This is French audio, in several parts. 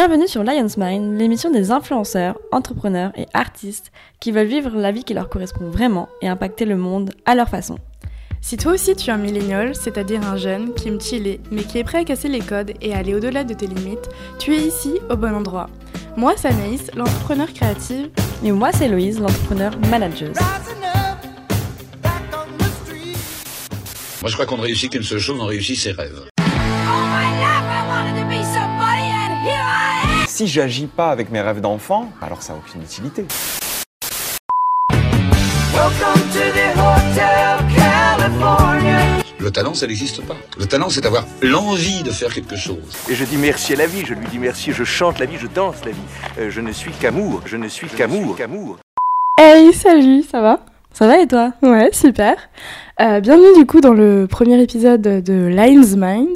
Bienvenue sur Lion's Mind, l'émission des influenceurs, entrepreneurs et artistes qui veulent vivre la vie qui leur correspond vraiment et impacter le monde à leur façon. Si toi aussi tu es un millénial, c'est-à-dire un jeune qui aime chiller mais qui est prêt à casser les codes et aller au-delà de tes limites, tu es ici au bon endroit. Moi c'est Anaïs, l'entrepreneur créative. Et moi c'est Loïse, l'entrepreneur manager. Moi je crois qu'on ne réussit qu'une seule chose, on réussit ses rêves. Si j'agis pas avec mes rêves d'enfant, alors ça n'a aucune utilité. Le talent, ça n'existe pas. Le talent, c'est avoir l'envie de faire quelque chose. Et je dis merci à la vie, je lui dis merci, je chante la vie, je danse la vie. Euh, je ne suis qu'amour, je ne suis qu'amour, qu'amour. Hey, salut, ça va? Ça va et toi? Ouais, super. Euh, bienvenue du coup dans le premier épisode de Lines Mind.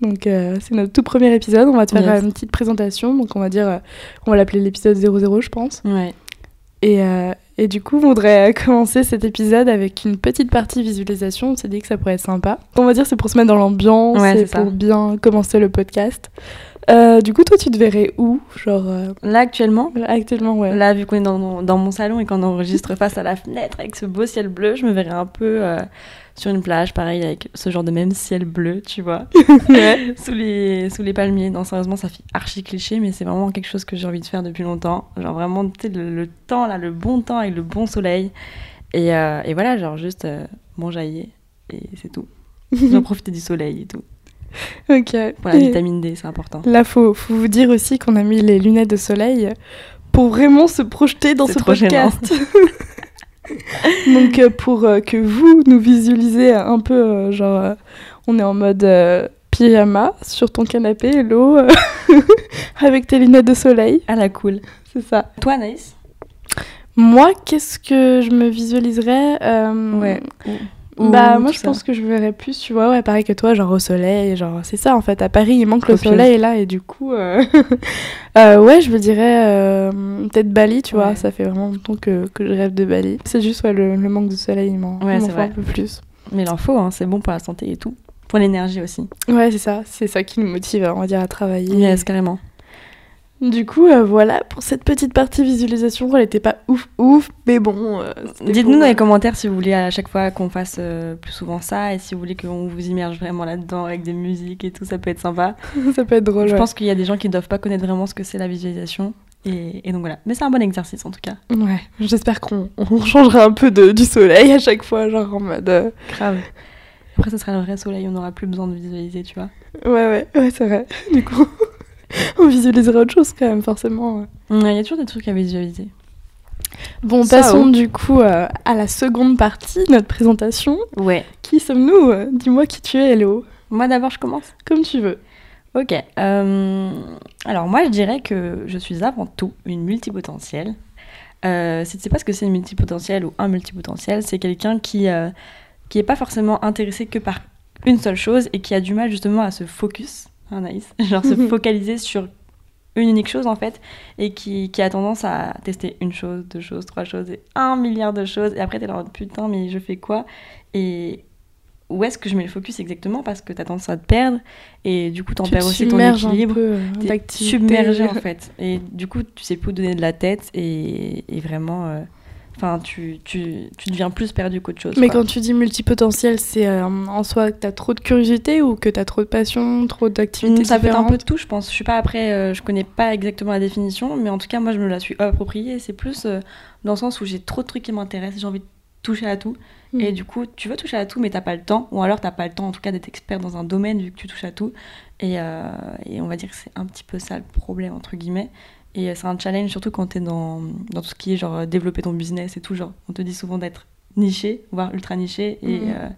Donc euh, c'est notre tout premier épisode, on va te faire Yes. une petite présentation, donc on va dire, euh, on va l'appeler l'épisode 00 je pense. Ouais. Et, euh, et du coup, on voudrait commencer cet épisode avec une petite partie visualisation. On s'est dit que ça pourrait être sympa. On va dire c'est pour se mettre dans l'ambiance Ouais, c'est pour bien commencer le podcast. Euh, du coup, toi, tu te verrais où Genre, euh, Là actuellement, actuellement, ouais. là vu qu'on est dans, dans mon salon et qu'on enregistre face à la fenêtre avec ce beau ciel bleu, je me verrais un peu euh, sur une plage, pareil avec ce genre de même ciel bleu, tu vois, sous les sous les palmiers. Non, sérieusement, ça fait archi cliché, mais c'est vraiment quelque chose que j'ai envie de faire depuis longtemps. Genre vraiment, tu sais, le, le temps là, le bon temps avec le bon soleil. Et, et voilà, genre juste m'enjailler et c'est tout. J'en profiter du soleil et tout. ok. Pour la vitamine D, c'est important. Là, faut, faut vous dire aussi qu'on a mis les lunettes de soleil pour vraiment se projeter dans ce podcast. Donc, euh, pour euh, que vous nous visualisez un peu, euh, genre, on est en mode pyjama sur ton canapé, hello, avec tes lunettes de soleil. À la cool. C'est ça. Toi, Naïs Moi, qu'est-ce que je me visualiserais euh, Bah, moi, je ça. pense que je verrais plus, tu vois, ouais, pareil que toi, genre au soleil. Genre, c'est ça, en fait. À Paris, il manque le soleil, là, et du coup, euh, euh, ouais, je me dirais euh, peut-être Bali, tu vois. Ça fait vraiment longtemps que, que je rêve de Bali. C'est juste, ouais, le, le manque de soleil, il m'en Ouais, un peu plus. Mais il en faut, hein, c'est bon pour la santé et tout. Pour l'énergie aussi. Ouais, c'est ça. C'est ça qui nous motive, on va dire, à travailler. Yes, carrément. Du coup, euh, voilà, pour cette petite partie visualisation, elle était pas ouf, ouf, mais bon. euh, Dites-nous dans les commentaires si vous voulez à chaque fois qu'on fasse euh, plus souvent ça et si vous voulez qu'on vous immerge vraiment là-dedans avec des musiques et tout, ça peut être sympa. ça peut être drôle. Je ouais. pense qu'il y a des gens qui ne doivent pas connaître vraiment ce que c'est la visualisation. Et, et donc voilà. Mais c'est un bon exercice en tout cas. Ouais, j'espère qu'on on changera un peu de, du soleil à chaque fois, genre en mode. euh, Grave. Après, ce sera le vrai soleil, on n'aura plus besoin de visualiser, tu vois. Ouais, ouais, ouais, c'est vrai. Du coup, on visualisera autre chose quand même, forcément. Il y a toujours des trucs à visualiser. Bon, Ça, passons oh. du coup euh, à la seconde partie, notre présentation. Ouais. Qui sommes-nous Euh, Dis-moi qui tu es, Hello. Moi d'abord, je commence. Comme tu veux. Ok. euh, alors moi, je dirais que je suis avant tout une multipotentielle. Euh, si tu sais pas ce que c'est une multipotentielle ou un multipotentiel, c'est quelqu'un qui euh, qui est pas forcément intéressé que par une seule chose et qui a du mal justement à se focus, hein, Naïs, genre se focaliser sur une unique chose en fait et qui, qui a tendance à tester une chose, deux choses, trois choses et un milliard de choses. Et après t'es là en mode putain mais je fais quoi? Et où est-ce que je mets le focus exactement? Parce que t'as tendance à te perdre et du coup t'en perds te aussi ton équilibre. T'es submergé en fait. Et du coup, tu sais plus où donner de la tête et, et vraiment, euh, enfin, tu, tu, tu deviens plus perdu qu'autre chose. Mais quoi. quand tu dis multipotentiel, c'est euh, en soi que t'as trop de curiosité ou que t'as trop de passion, trop d'activités Mm, ça peut être un peu de tout, je pense. Je suis pas après, euh, je connais pas exactement la définition, mais en tout cas, moi, je me la suis appropriée. C'est plus euh, dans le sens où j'ai trop de trucs qui m'intéressent, j'ai envie de toucher à tout. Mm. Et du coup, tu veux toucher à tout, mais t'as pas le temps, ou alors t'as pas le temps, en tout cas, d'être expert dans un domaine vu que tu touches à tout. Et, et on va dire que c'est un petit peu ça le problème, entre guillemets. Et c'est un challenge, surtout quand t'es dans, dans tout ce qui est genre euh, développer ton business et tout. Genre, on te dit souvent d'être niché, voire ultra niché. Et, Mhm. euh,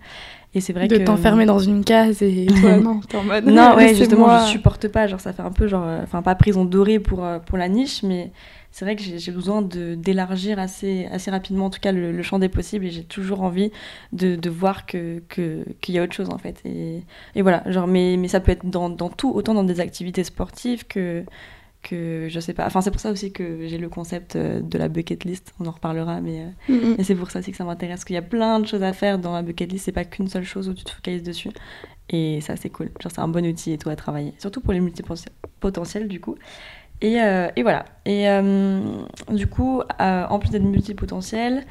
et c'est vrai de que. t'enfermer dans une case et toi, non, t'es en mode. Non, ouais, justement, moi. je supporte pas. Genre, ça fait un peu genre. euh, Enfin, pas prison dorée pour, pour la niche, mais c'est vrai que j'ai besoin de- d'élargir assez, assez rapidement, en tout cas, le, le champ des possibles. Et j'ai toujours envie de, de voir qu'il que, qu'il y a autre chose, en fait. Et, et voilà, genre, mais, mais ça peut être dans, dans tout, autant dans des activités sportives que, que je sais pas. Enfin, c'est pour ça aussi que j'ai le concept euh, de la bucket list. On en reparlera, mais, euh, Mhm. mais c'est pour ça aussi que ça m'intéresse. Qu'il y a plein de choses à faire dans la bucket list. C'est pas qu'une seule chose où tu te focalises dessus. Et ça, c'est cool. Genre, c'est un bon outil et tout à travailler. Surtout pour les multipotentiels, du coup. Et, euh, et voilà. Et euh, du coup, euh, en plus d'être multipotentiel,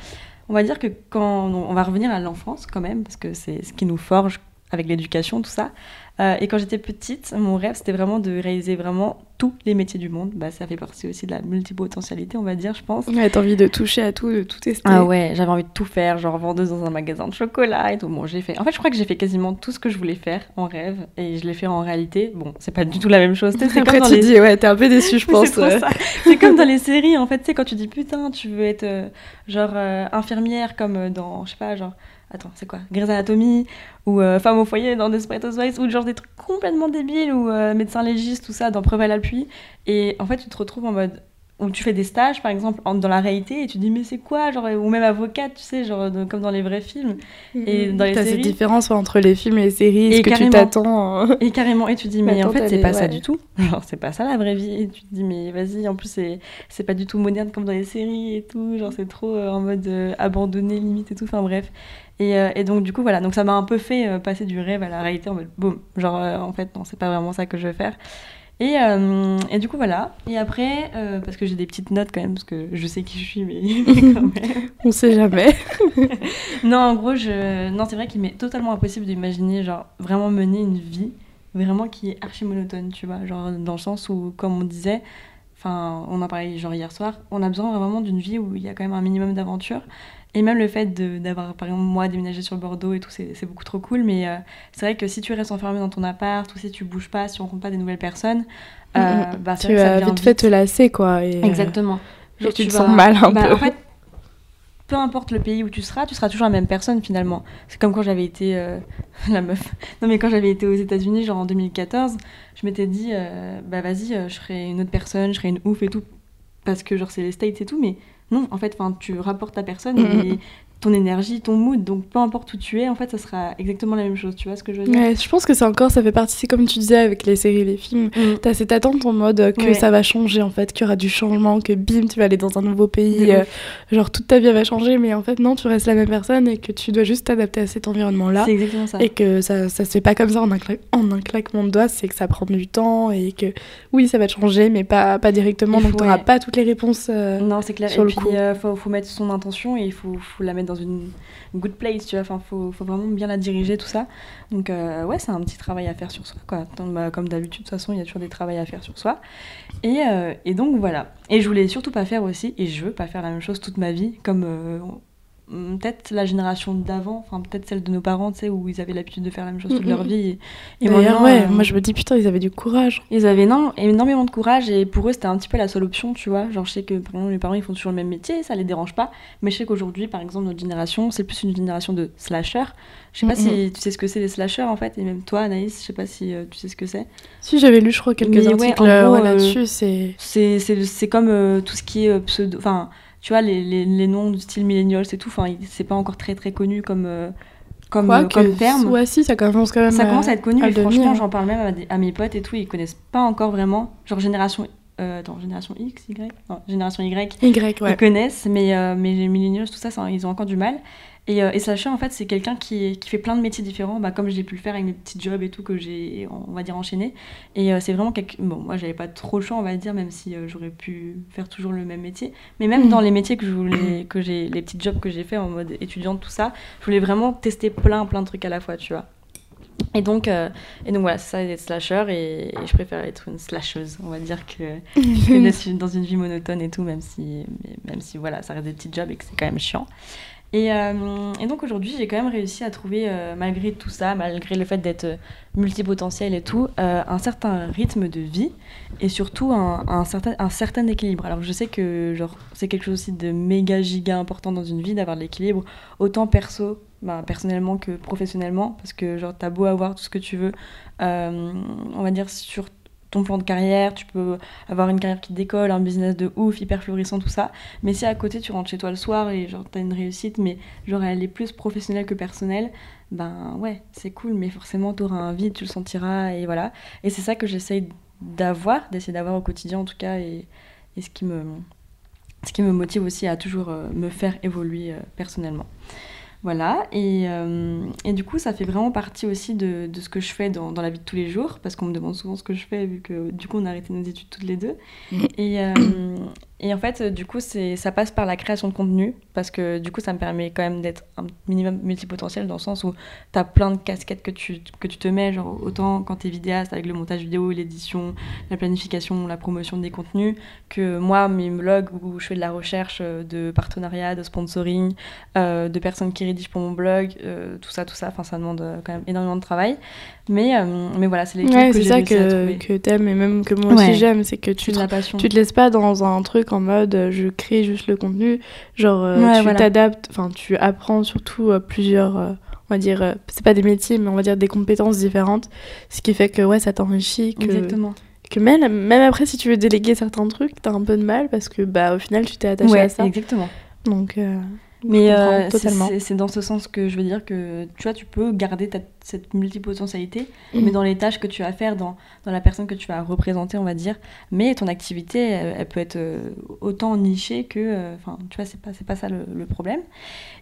on va dire que quand on va revenir à l'enfance quand même, parce que c'est ce qui nous forge avec l'éducation, tout ça. Euh, et quand j'étais petite, mon rêve, c'était vraiment de réaliser vraiment tous les métiers du monde. Bah, ça fait partie aussi de la multipotentialité, on va dire, je pense. Ouais, t'as envie de toucher à tout, de tout tester. Ah ouais, j'avais envie de tout faire, genre vendeuse dans un magasin de chocolat et tout. Bon, j'ai fait. En fait, je crois que j'ai fait quasiment tout ce que je voulais faire en rêve et je l'ai fait en réalité. Bon, c'est pas du tout la même chose. C'est Après, tu les... dis, ouais, t'es un peu déçu, je pense. c'est ouais. comme dans les séries, en fait, tu sais, quand tu dis putain, tu veux être euh, genre euh, infirmière comme dans, je sais pas, genre, attends, c'est quoi? Grey's Anatomy ou euh, femme au foyer dans Desperate Housewives ou genre des trucs complètement débiles ou euh, médecin légiste, tout ça dans Preuve à l'appui. Et en fait, tu te retrouves en mode où tu fais des stages par exemple en- dans la réalité et tu dis mais c'est quoi? Genre ou même avocate tu sais genre de- comme dans les vrais films Et dans les T'as cette séries- différence ouais, entre les films et les séries, Et ce que tu t'attends. euh. Et carrément, et tu te dis, mais en fait, c'est pas ça du tout. Genre, c'est pas ça la vraie vie. Et tu te dis, mais vas-y, en plus, c'est c'est pas du tout moderne comme dans les séries et tout. Genre, c'est trop euh, en mode euh, abandonné, limite et tout. Enfin, bref. Et, euh, et donc, du coup, voilà. Donc, ça m'a un peu fait euh, passer du rêve à la réalité en mode, boum. Genre, euh, en fait, non, c'est pas vraiment ça que je veux faire. Et, euh, et du coup, voilà. Et après, euh, parce que j'ai des petites notes quand même, parce que je sais qui je suis, mais, mais quand même. On sait jamais. Non, en gros, je... non, c'est vrai qu'il m'est totalement impossible d'imaginer, genre, vraiment mener une vie vraiment qui est archi monotone, tu vois. Genre, dans le sens où, comme on disait, enfin, on en parlait genre hier soir, on a besoin vraiment d'une vie où il y a quand même un minimum d'aventure. Et même le fait d'avoir, par exemple, moi, déménagé sur Bordeaux et tout, c'est beaucoup trop cool. Mais euh, c'est vrai que si tu restes enfermé dans ton appart, ou si tu bouges pas, si tu rencontres pas des nouvelles personnes, euh, Mhm. bah, tu vrai que ça as devient vite fait te lasser, quoi. Et, euh, Exactement. et tu te vas- sens mal un bah, peu. En fait, peu importe le pays où tu seras, tu seras toujours la même personne finalement. C'est comme quand j'avais été euh, la meuf. Non mais quand j'avais été aux États-Unis, genre en 2014, je m'étais dit euh, bah vas-y, euh, je serai une autre personne, je serai une ouf et tout parce que genre c'est les States et tout, mais non, en fait, tu rapportes ta personne Mhm. et ton énergie, ton mood, donc peu importe où tu es, en fait, ça sera exactement la même chose. Tu vois ce que je veux dire? Ouais, je pense que c'est encore, ça fait partie, c'est comme tu disais avec les séries, les films. Mm. T'as cette attente en mode que Ouais. ça va changer en fait, qu'il y aura du changement, que bim, tu vas aller dans un nouveau pays, euh, genre toute ta vie va changer, mais en fait non, tu restes la même personne et que tu dois juste t'adapter à cet environnement-là. C'est exactement ça. Et que ça, ça se fait pas comme ça en un, en un claquement de doigts, c'est que ça prend du temps et que oui, ça va te changer, mais pas, pas directement, donc faut- t'auras ouais. pas toutes les réponses. euh, Non, c'est clair. sur et le puis, coup. euh, faut, faut mettre son intention et il faut, faut la mettre dans une good place, tu vois. Enfin, faut, vraiment bien la diriger, tout ça. Donc, euh, ouais, c'est un petit travail à faire sur soi, quoi. Comme, bah, comme d'habitude, de toute façon, il y a toujours des travails à faire sur soi. Et, euh, et donc, voilà. Et je voulais surtout pas faire aussi, et je veux pas faire la même chose toute ma vie, comme euh, peut-être la génération d'avant, enfin, peut-être celle de nos parents, tu sais, où ils avaient l'habitude de faire la même chose toute leur vie. Et, et D'ailleurs, maintenant, ouais, euh, moi je me dis putain, ils avaient du courage. ils avaient non, énormément de courage et pour eux c'était un petit peu la seule option, tu vois. Genre je sais que par exemple mes parents ils font toujours le même métier, ça les dérange pas. Mais je sais qu'aujourd'hui par exemple notre génération c'est plus une génération de slasher. Je sais pas si tu sais ce que c'est les slashers en fait et même toi Anaïs je sais pas si euh, tu sais ce que c'est. Si j'avais lu, je crois, quelques Mais articles euh, ouais, là-dessus, c'est. C'est c'est c'est comme tout ce qui est pseudo, enfin tu vois les, les, les noms du style millennials et tout, enfin c'est pas encore très très connu comme euh, comme, Quoi euh, comme terme. Ouais, si, ça commence quand même. Ça commence à être connu à et le devenir. franchement j'en parle même à, des- à mes potes et tout ils connaissent pas encore vraiment genre génération euh, attends génération X Y? Non génération Y Y, ouais. ils connaissent mais euh, mais les millennials tout ça, ça, ils ont encore du mal et, euh, et slasher en fait c'est quelqu'un qui, qui fait plein de métiers différents bah, comme j'ai pu le faire avec mes petits jobs et tout que j'ai on va dire enchaîné et euh, c'est vraiment quelque... bon moi j'avais pas trop le choix on va dire même si euh, j'aurais pu faire toujours le même métier mais même Mhm. dans les métiers que je voulais que j'ai les petits jobs que j'ai fait en mode étudiante tout ça je voulais vraiment tester plein plein de trucs à la fois tu vois et donc, euh, et donc voilà, c'est ça d'être slasher et, et je préfère être une slasheuse, on va dire, que, que dans une vie monotone et tout, même si, même si voilà, ça reste des petits jobs et que c'est quand même chiant. Et, euh, et donc aujourd'hui, j'ai quand même réussi à trouver, euh, malgré tout ça, malgré le fait d'être euh, multipotentiel et tout, un certain rythme de vie et surtout un, certain, un certain équilibre. Alors je sais que c'est quelque chose aussi de méga giga important dans une vie d'avoir l'équilibre, autant perso, bah, personnellement que professionnellement, parce que genre t'as beau avoir tout ce que tu veux, on va dire sur ton plan de carrière, tu peux avoir une carrière qui décolle, un business de ouf, hyper florissant, tout ça. Mais si à côté tu rentres chez toi le soir et genre t'as une réussite, mais genre elle est plus professionnelle que personnelle, ben ouais, c'est cool, mais forcément t'auras un vide, tu le sentiras et voilà. Et c'est ça que j'essaye d'avoir, d'essayer d'avoir au quotidien en tout cas, et, et ce, qui me, ce qui me motive aussi à toujours euh, me faire évoluer euh, personnellement. Voilà, et, euh, et, du coup, ça fait vraiment partie aussi de, de ce que je fais dans, dans, la vie de tous les jours, parce qu'on me demande souvent ce que je fais, vu que du coup, on a arrêté nos études toutes les deux. Et, euh, et en fait, du coup, ça passe par la création de contenu, parce que du coup, ça me permet quand même d'être un minimum multipotentiel, dans le sens où tu as plein de casquettes que tu, que tu te mets, genre autant quand tu es vidéaste, avec le montage vidéo, l'édition, la planification, la promotion des contenus, que moi, mes blogs où je fais de la recherche de partenariats, de sponsoring, euh, de personnes qui rédige pour mon blog, euh, tout ça, tout ça. Enfin, ça demande euh, quand même énormément de travail. Mais, euh, mais voilà, c'est les ouais, que j'ai ça que, que t'aimes et même que moi aussi Ouais. j'aime. C'est que tu te, tu te laisses pas dans un truc en mode euh, je crée juste le contenu. Genre, euh, Ouais, tu voilà. t'adaptes, enfin, tu apprends surtout euh, plusieurs. on va dire, c'est pas des métiers, mais on va dire des compétences différentes. Ce qui fait que, ouais, ça t'enrichit. Que, Exactement. que même, même après, si tu veux déléguer certains trucs, t'as un peu de mal parce que, bah, au final, tu t'es attaché Ouais, à ça. exactement. Donc, euh, Mais euh, c'est- dans ce sens que je veux dire que tu vois, tu peux garder ta- cette multipotentialité, Mhm. mais dans les tâches que tu vas faire, dans, dans la personne que tu vas représenter, on va dire. Mais ton activité, elle, elle peut être euh, autant nichée que. euh, Enfin, tu vois, c'est pas, pas ça le, le problème.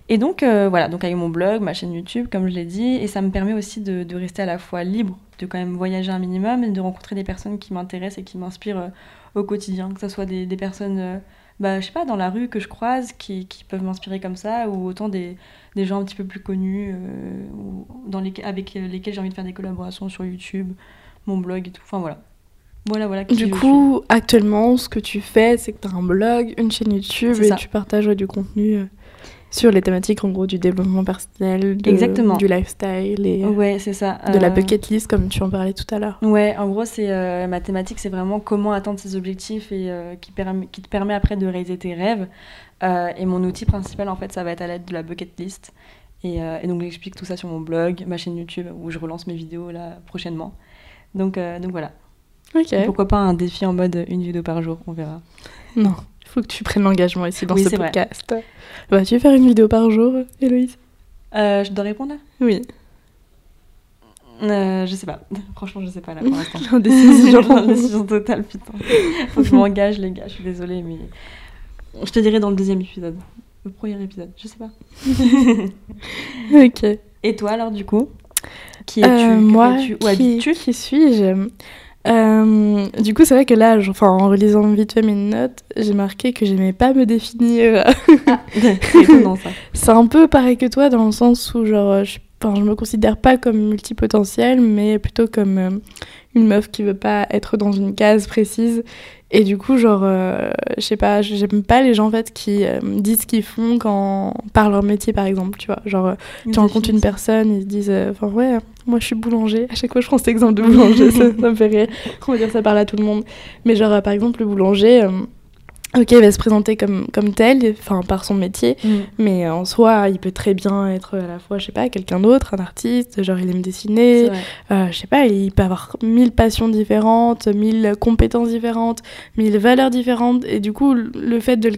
Et donc, euh, voilà, donc avec mon blog, ma chaîne YouTube, comme je l'ai dit, et ça me permet aussi de, de rester à la fois libre, de quand même voyager un minimum et de rencontrer des personnes qui m'intéressent et qui m'inspirent au quotidien, que ce soit des, des personnes. Bah, je sais pas, dans la rue que je croise qui, qui peuvent m'inspirer comme ça, ou autant des, des gens un petit peu plus connus euh, ou dans les, avec lesquels j'ai envie de faire des collaborations sur YouTube, mon blog et tout. Enfin voilà. Voilà, voilà. Du coup, actuellement, ce que tu fais, c'est que tu as un blog, une chaîne YouTube et tu partages ouais, du contenu euh, sur les thématiques en gros du développement personnel, de- Exactement. du lifestyle et euh, Ouais, c'est ça. de la Euh, bucket list comme tu en parlais tout à l'heure. Ouais, en gros, c'est euh, ma thématique, c'est vraiment comment atteindre ses objectifs et euh, qui, permet, qui te permet après de réaliser tes rêves. Et mon outil principal, en fait, ça va être à l'aide de la bucket list. Et, et donc, j'explique tout ça sur mon blog, ma chaîne YouTube, où je relance mes vidéos là prochainement. Donc, donc voilà. Ok. Et Pourquoi pas un défi en mode une vidéo par jour, on verra. Non, faut que tu prennes l'engagement ici dans Oui, ce podcast. Bah, tu veux faire une vidéo par jour, Héloïse? Euh, je dois répondre là? Oui. Euh, Je sais pas. Franchement, je sais pas là pour l'instant. Indécision totale, putain. Faut que je m'engage, les gars, je suis désolée, mais. Je te dirai dans le deuxième épisode. Le premier épisode, je sais pas. ok. Et toi alors, du coup? Qui es-tu? Euh, moi, fais-tu? Où qui, habites-tu? qui suis-je? Euh, du coup, c'est vrai que là, je- enfin, en relisant vite fait mes notes, j'ai marqué que j'aimais pas me définir. Ça. c'est un peu pareil que toi dans le sens où genre, je, enfin, je me considère pas comme multipotentielle, mais plutôt comme euh, une meuf qui veut pas être dans une case précise. Et du coup, genre, euh, je sais pas, j'aime pas les gens en fait qui euh, disent ce qu'ils font quand par leur métier par exemple, tu vois. Genre, euh, tu rencontres une personne, ils se disent, euh, enfin ouais, moi je suis boulanger. À chaque fois je prends cet exemple de boulanger, ça, ça me fait rire. On va dire ça parle à tout le monde. Mais genre par exemple le boulanger, ok il va se présenter comme, comme tel, enfin par son métier, Mm. mais euh, en soi il peut très bien être à la fois, je sais pas, quelqu'un d'autre, un artiste, genre il aime dessiner, euh, je sais pas, il peut avoir mille passions différentes, mille compétences différentes, mille valeurs différentes, et du coup, le fait de le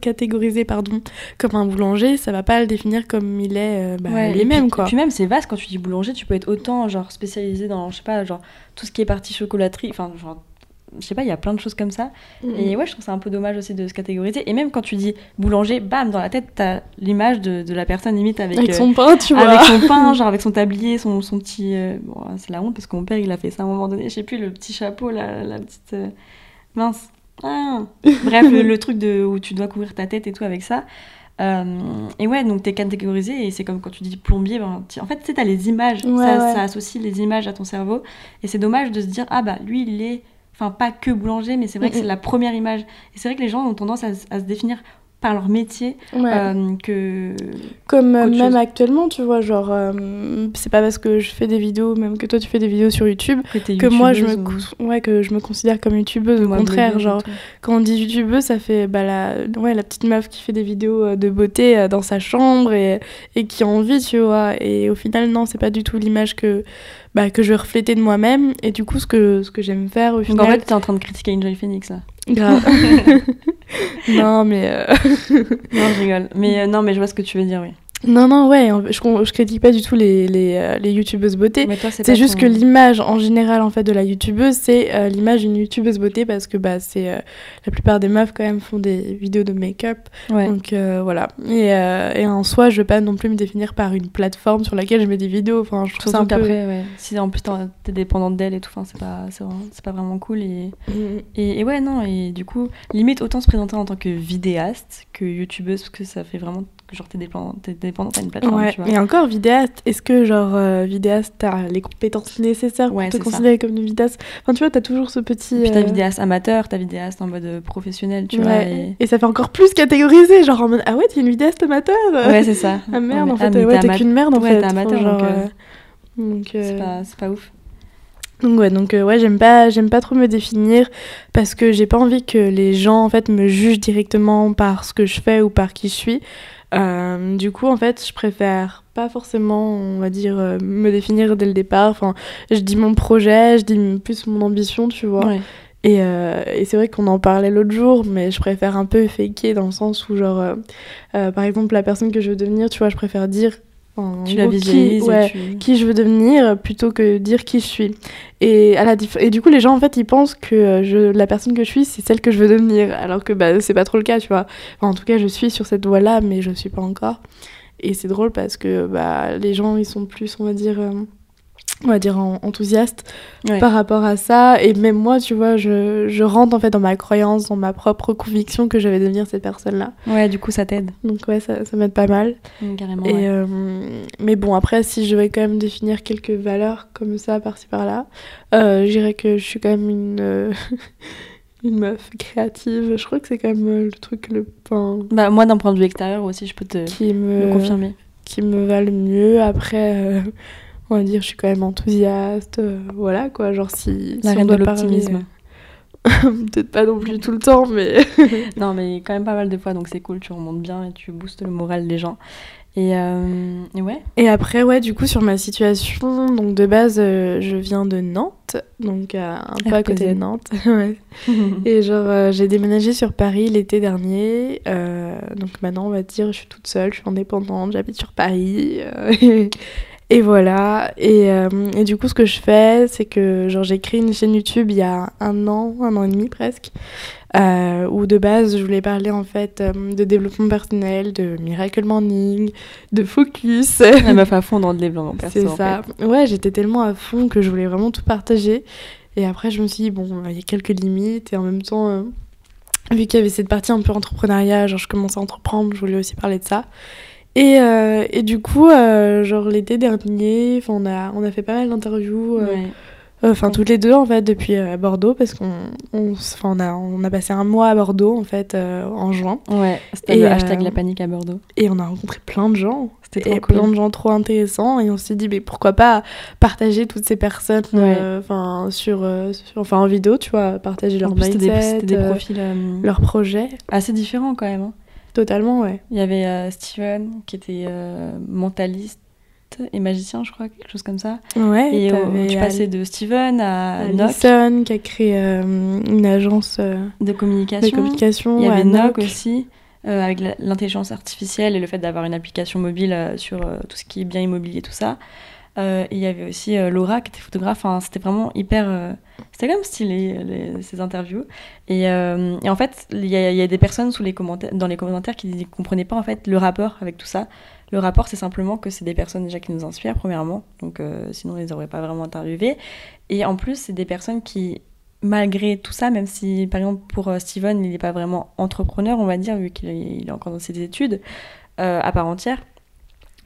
catégoriser pardon, comme un boulanger, ça va pas le définir comme il est euh, bah, Ouais, lui-même, quoi. Et puis même, c'est vaste quand tu dis boulanger, tu peux être autant genre spécialisé dans, je sais pas, genre tout ce qui est partie chocolaterie, enfin, genre, je sais pas, il y a plein de choses comme ça. Et ouais, je trouve ça un peu dommage aussi de se catégoriser. Et même quand tu dis boulanger, bam, dans la tête, t'as l'image de, de la personne limite avec, Avec euh, son pain, tu vois. avec son pain, genre avec son tablier, son, son petit. euh, bon, c'est la honte parce que mon père il a fait ça à un moment donné, je sais plus, le petit chapeau, la, la petite. euh, mince. Ah. Bref, le, le truc de, où tu dois couvrir ta tête et tout avec ça. Euh, et ouais, donc t'es catégorisé et c'est comme quand tu dis plombier, ben, en fait, tu sais, t'as les images, Ouais, ça, ouais. ça associe les images à ton cerveau. Et c'est dommage de se dire, ah bah lui il est, enfin pas que boulanger, mais c'est vrai que c'est la première image. Et c'est vrai que les gens ont tendance à, se définir par leur métier Ouais. euh, que. Comme euh, même chose. actuellement, tu vois, genre, euh, c'est pas parce que je fais des vidéos, même que toi tu fais des vidéos sur YouTube, que, moi je me, ou- ouais, que je me considère comme youtubeuse. Au contraire, genre, quand on dit youtubeuse, ça fait bah, la, ouais, la petite meuf qui fait des vidéos de beauté dans sa chambre et, et qui a envie, tu vois. Et au final, non, c'est pas du tout l'image que, bah, que je vais refléter de moi-même. Et du coup, ce que, ce que j'aime faire au Donc final. en fait, t'es en train de critiquer Enjoy Phoenix là. grave. non, mais. euh, Non, je rigole. Mais euh, non, mais je vois ce que tu veux dire, oui. Non, non, ouais, je, je critique pas du tout les, les, euh, les youtubeuses beauté. C'est juste ton- que l'image en général en fait de la youtubeuse, c'est euh, l'image d'une youtubeuse beauté parce que bah c'est euh, la plupart des meufs quand même font des vidéos de make-up. Ouais. Donc euh, voilà. Et, et en soi, je veux pas non plus me définir par une plateforme sur laquelle je mets des vidéos. Enfin, je trouve ça un peu. ouais, si en plus t'es dépendante d'elle et tout, enfin, c'est pas, pas vraiment cool. Et, Mm. et, et ouais, non, et du coup, limite autant se présenter en tant que vidéaste que youtubeuse, parce que ça fait vraiment que genre t'es dépendante, dépendante à une plateforme, Ouais, tu vois. et encore vidéaste, est-ce que genre euh, vidéaste, t'as les compétences nécessaires pour Ouais, te c'est ça. considérer comme une vidéaste? Enfin, tu vois, t'as toujours ce petit. Puis t'as euh, vidéaste amateur, t'as vidéaste en mode euh, professionnel, tu vois. Et... Et ça fait encore plus catégoriser, genre en mode ah ouais, t'es une vidéaste amateur Ouais, c'est ça. Ah merde, en ah, fait, mais ouais, t'es qu'une merde en fait. t'es amateur, genre, donc, euh, euh, C'est pas, ouf. donc ouais, donc euh, ouais, j'aime pas, j'aime pas trop me définir parce que j'ai pas envie que les gens en fait me jugent directement par ce que je fais ou par qui je suis. Euh, du coup, en fait, je préfère pas forcément, on va dire, euh, me définir dès le départ. Enfin, je dis mon projet, je dis plus mon ambition, tu vois. Ouais. Et, euh, et c'est vrai qu'on en parlait l'autre jour, mais je préfère un peu faker dans le sens où, genre, par exemple, la personne que je veux devenir, tu vois, je préfère dire. En Tu la qui- ouais, tu- qui je veux devenir plutôt que dire qui je suis. Et, à la et du coup, les gens, en fait, ils pensent que euh, je, la personne que je suis, c'est celle que je veux devenir, alors que bah, c'est pas trop le cas, tu vois. Enfin, en tout cas, je suis sur cette voie-là, mais je suis pas encore. Et c'est drôle parce que bah, les gens, ils sont plus, on va dire, euh, on va dire en- enthousiastes Ouais. par rapport à ça. Et même moi, tu vois, je, je rentre en fait dans ma croyance, dans ma propre conviction que je vais devenir cette personne-là. Ouais, du coup, ça t'aide. Donc ouais, ça, ça m'aide pas mal. Carrément. Et, ouais. euh, mais bon, après, si je vais quand même définir quelques valeurs comme ça, par-ci par-là, euh, je dirais que je suis quand même une, euh, une meuf créative. Je crois que c'est quand même euh, le truc le, enfin, Bah, moi, d'un point de vue extérieur aussi, je peux te qui, le me, confirmer. qui me va le mieux. Après, euh, on va dire, je suis quand même enthousiaste. euh, voilà, quoi. Genre, si, La si on de doit parler, l'optimisme. Peut-être pas non plus tout le temps, mais... Non, mais quand même pas mal de fois, donc c'est cool, tu remontes bien et tu boostes le moral des gens. Et, euh, et ouais. Et après, ouais, du coup, sur ma situation, donc de base, euh, je viens de Nantes, donc euh, un peu à côté de. Nantes. ouais. Et genre, j'ai déménagé sur Paris l'été dernier. donc maintenant, on va dire, je suis toute seule, je suis indépendante, j'habite sur Paris. Et, voilà. Et, euh, et du coup, ce que je fais, c'est que genre, j'ai créé une chaîne YouTube il y a un an, un an et demi presque. euh, où de base, je voulais parler en fait euh, de développement personnel, de miracle morning, de focus. La meuf à fond dans le développement perso. C'est en ça. fait. Ouais, j'étais tellement à fond que je voulais vraiment tout partager. Et après, je me suis dit, bon, il y a quelques limites. Et en même temps, vu qu'il y avait cette partie un peu entrepreneuriat, genre je commençais à entreprendre, je voulais aussi parler de ça. Et, euh, et du coup, euh, genre l'été dernier, on a, on a fait pas mal d'interviews. euh, Ouais. Enfin, toutes les deux, en fait, depuis Bordeaux, parce qu'on on, on a, on a passé un mois à Bordeaux, en fait, en juin. Ouais, c'était le hashtag la panique à Bordeaux. Et on a rencontré plein de gens. C'était trop plein de gens trop intéressants. Et on s'est dit, mais pourquoi pas partager toutes ces personnes enfin sur, sur- en vidéo, tu vois, partager leur des, mindset, des euh, profils leurs projets. assez différents quand même. hein. Totalement, ouais. Il y avait euh, Steven qui était euh, mentaliste et magicien, je crois, quelque chose comme ça. Ouais, Et euh, tu passais de Steven à Noc Alison qui a créé euh, une agence de de communication. communication. Il y avait Noc Noc. aussi, avec l'intelligence artificielle et le fait d'avoir une application mobile sur tout ce qui est bien immobilier, tout ça. Euh, il y avait aussi euh, Laura qui était photographe. Enfin, c'était vraiment hyper. euh, c'était quand même stylé ces interviews. Et, en fait, il y, a- des personnes sous les commentaires, dans les commentaires qui ne comprenaient pas en fait le rapport avec tout ça. Le rapport, c'est simplement que c'est des personnes déjà qui nous inspirent, premièrement. Donc, sinon, on les aurait pas vraiment interviewées. Et en plus, c'est des personnes qui, malgré tout ça, même si, par exemple, pour Steven, il n'est pas vraiment entrepreneur, on va dire, vu qu'il est, est encore dans ses études à part entière.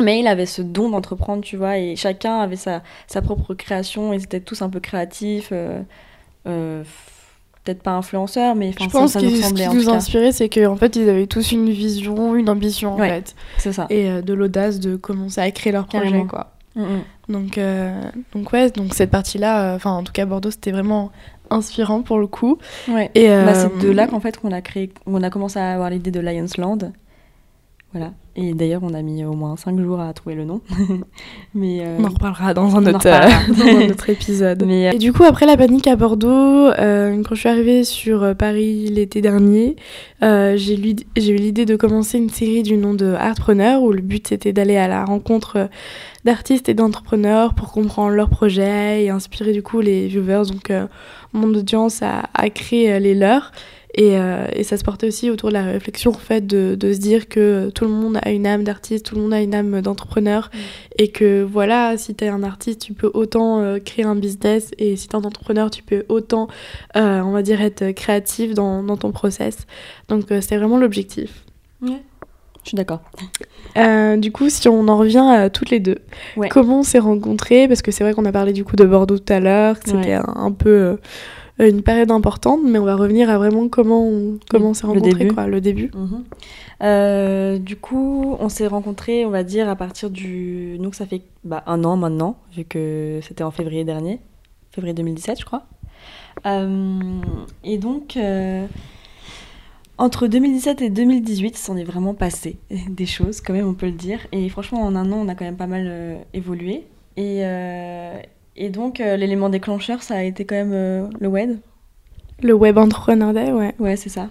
Mais il avait ce don d'entreprendre, tu vois, et chacun avait sa, sa propre création. Ils étaient tous un peu créatifs. euh, euh, Peut-être pas influenceurs, mais enfin, Je ça- pense ça, que nous ce qui nous inspirait, c'est qu'en fait, ils avaient tous une vision, une ambition, en Ouais. fait. C'est ça. Et euh, de l'audace de commencer à créer leur projet, quoi. Mm, mm. Donc, donc ouais, donc cette partie-là, enfin en tout cas Bordeaux, c'était vraiment inspirant pour le coup. Ouais. Et Bah, c'est de là qu'en fait qu'on a créé, on a commencé à avoir l'idée de Lions Land. Voilà. Et d'ailleurs, on a mis au moins 5 jours à trouver le nom. Mais euh, On en reparlera dans un en autre, reparlera. dans un autre épisode. Mais, euh, Et du coup, après la panique à Bordeaux, euh, quand je suis arrivée sur euh, Paris l'été dernier, euh, j'ai eu l'idée de commencer une série du nom de Artpreneur, où le but c'était d'aller à la rencontre euh, d'artistes et d'entrepreneurs pour comprendre leurs projets et inspirer du coup les viewers. Donc, euh, mon audience créé euh, les leurs. Et, euh, et ça se portait aussi autour de la réflexion en fait de, de se dire que tout le monde a une âme d'artiste, tout le monde a une âme d'entrepreneur et que voilà, si tu es un artiste, tu peux autant euh, créer un business et si tu es un entrepreneur, tu peux autant, euh, on va dire, être créatif dans, dans ton process. Donc c'était vraiment l'objectif. je suis d'accord. Euh, du coup, si on en revient à toutes les deux, Ouais. comment on s'est rencontrés? Parce que c'est vrai qu'on a parlé du coup de Bordeaux tout à l'heure, que c'était Ouais. un, peu une période importante, mais on va revenir à vraiment comment on, comment on s'est rencontrés, début. quoi, le début. Mhm. Euh, du coup, on s'est rencontrés, on va dire, à partir du. Donc, ça fait bah, un an maintenant, vu que c'était en février dernier, février 2017, je crois. Euh, et donc, euh, entre 2017 et 2018, il s'en est vraiment passé des choses, quand même, on peut le dire. Et franchement, en un an, on a quand même pas mal euh, évolué. Et, euh, et donc, euh, l'élément déclencheur, ça a été quand même euh, le web. Le Web Entrepreneur Day, ouais. Ouais, c'est ça.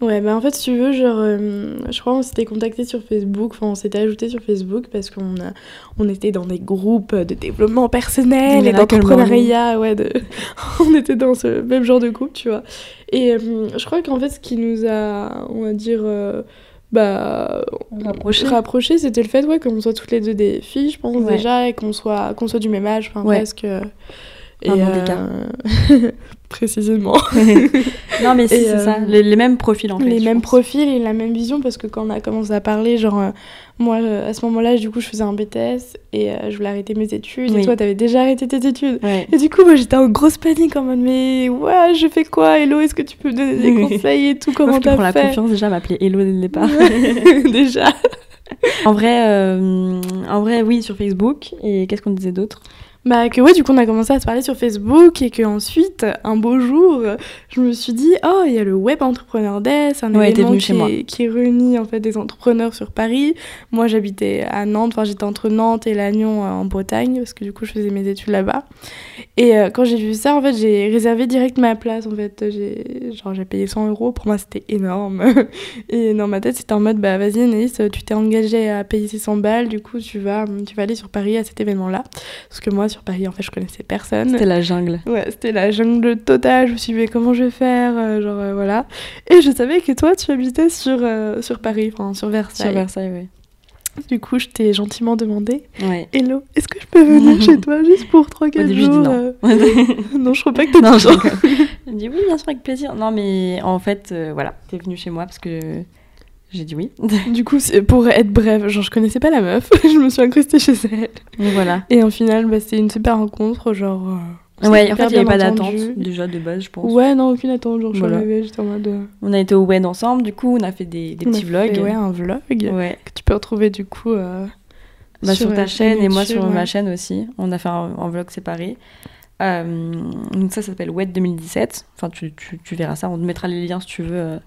Ouais, bah en fait, si tu veux, genre, euh, je crois qu'on s'était contacté sur Facebook, enfin, on s'était ajouté sur Facebook parce qu'on a, on était dans des groupes de développement personnel et d'entrepreneuriat, ouais, de... on était dans ce même genre de groupe, tu vois. Et je crois qu'en fait, ce qui nous a, on va dire, bah, Rapprochés. rapprochés, c'était le fait, ouais, qu'on soit toutes les deux des filles, je pense, Ouais. déjà, et qu'on soit, qu'on soit du même âge, enfin, Ouais. presque. Et, Un an euh, précisément. non, mais c'est euh, ça. Les, les mêmes profils, en fait. les mêmes pense. profils et la même vision parce que quand on a commencé à parler genre euh, moi euh, à ce moment-là du coup je faisais un BTS et euh, je voulais arrêter mes études Oui. et toi t'avais déjà arrêté tes études Ouais. et du coup moi j'étais en grosse panique en mode mais ouais je fais quoi? Hello est-ce que tu peux me donner des conseils et tout? Comment t'as la fait? confiance déjà à m'appeler Hello dès le départ. déjà en vrai, euh, en vrai, oui, sur Facebook. Et qu'est-ce qu'on disait d'autre? Bah que ouais, du coup on a commencé à se parler sur Facebook et que ensuite un beau jour, je me suis dit oh il y a le Web Entrepreneur Day, c'est un Ouais, événement qui, chez moi. est- qui réunit en fait des entrepreneurs sur Paris. Moi j'habitais à Nantes, enfin j'étais entre Nantes et Lannion euh, en Bretagne parce que du coup je faisais mes études là-bas. Et euh, quand j'ai vu ça en fait j'ai réservé direct ma place en fait, j'ai genre j'ai payé 100 euros, pour moi c'était énorme. et dans ma tête c'était en mode bah vas-y Anaïs, tu t'es engagée à payer ces 100 balles, du coup tu vas tu vas aller sur Paris à cet événement-là. Parce que moi, sur Paris, en fait, je connaissais personne. C'était la jungle. Ouais, c'était la jungle totale. Je me suis dit, mais comment je vais faire euh, Genre, euh, voilà. Et je savais que toi, tu habitais sur, euh, sur Paris, enfin, sur Versailles. Sur Versailles. Du coup, je t'ai gentiment demandé Ouais. Hello, est-ce que je peux venir chez toi juste pour 3-4 Au début, je dis jours non. euh Non, je crois pas que t'es non, je dit oui, bien sûr, avec plaisir. Non, mais en fait, voilà, t'es venue chez moi parce que j'ai dit oui. Du coup, pour être bref, genre, je connaissais pas la meuf. je me suis incrustée chez elle. Voilà. Et en final, bah, c'était une super rencontre. Genre. euh, Ouais, en fait, il n'y avait pas d'attente déjà de base, je pense. Ouais, non, aucune attente. Genre, je suis j'étais en mode. euh, On a été au WED ensemble, du coup, on a fait des, petits fait, vlogs. Ouais, un vlog. Ouais. que tu peux retrouver du coup euh, Bah, sur, ta chaîne et moi sur ouais. ma chaîne aussi. On a fait un, un vlog séparé. Euh, donc ça, ça s'appelle WED 2017. Enfin, tu, tu, tu verras ça. On te mettra les liens si tu veux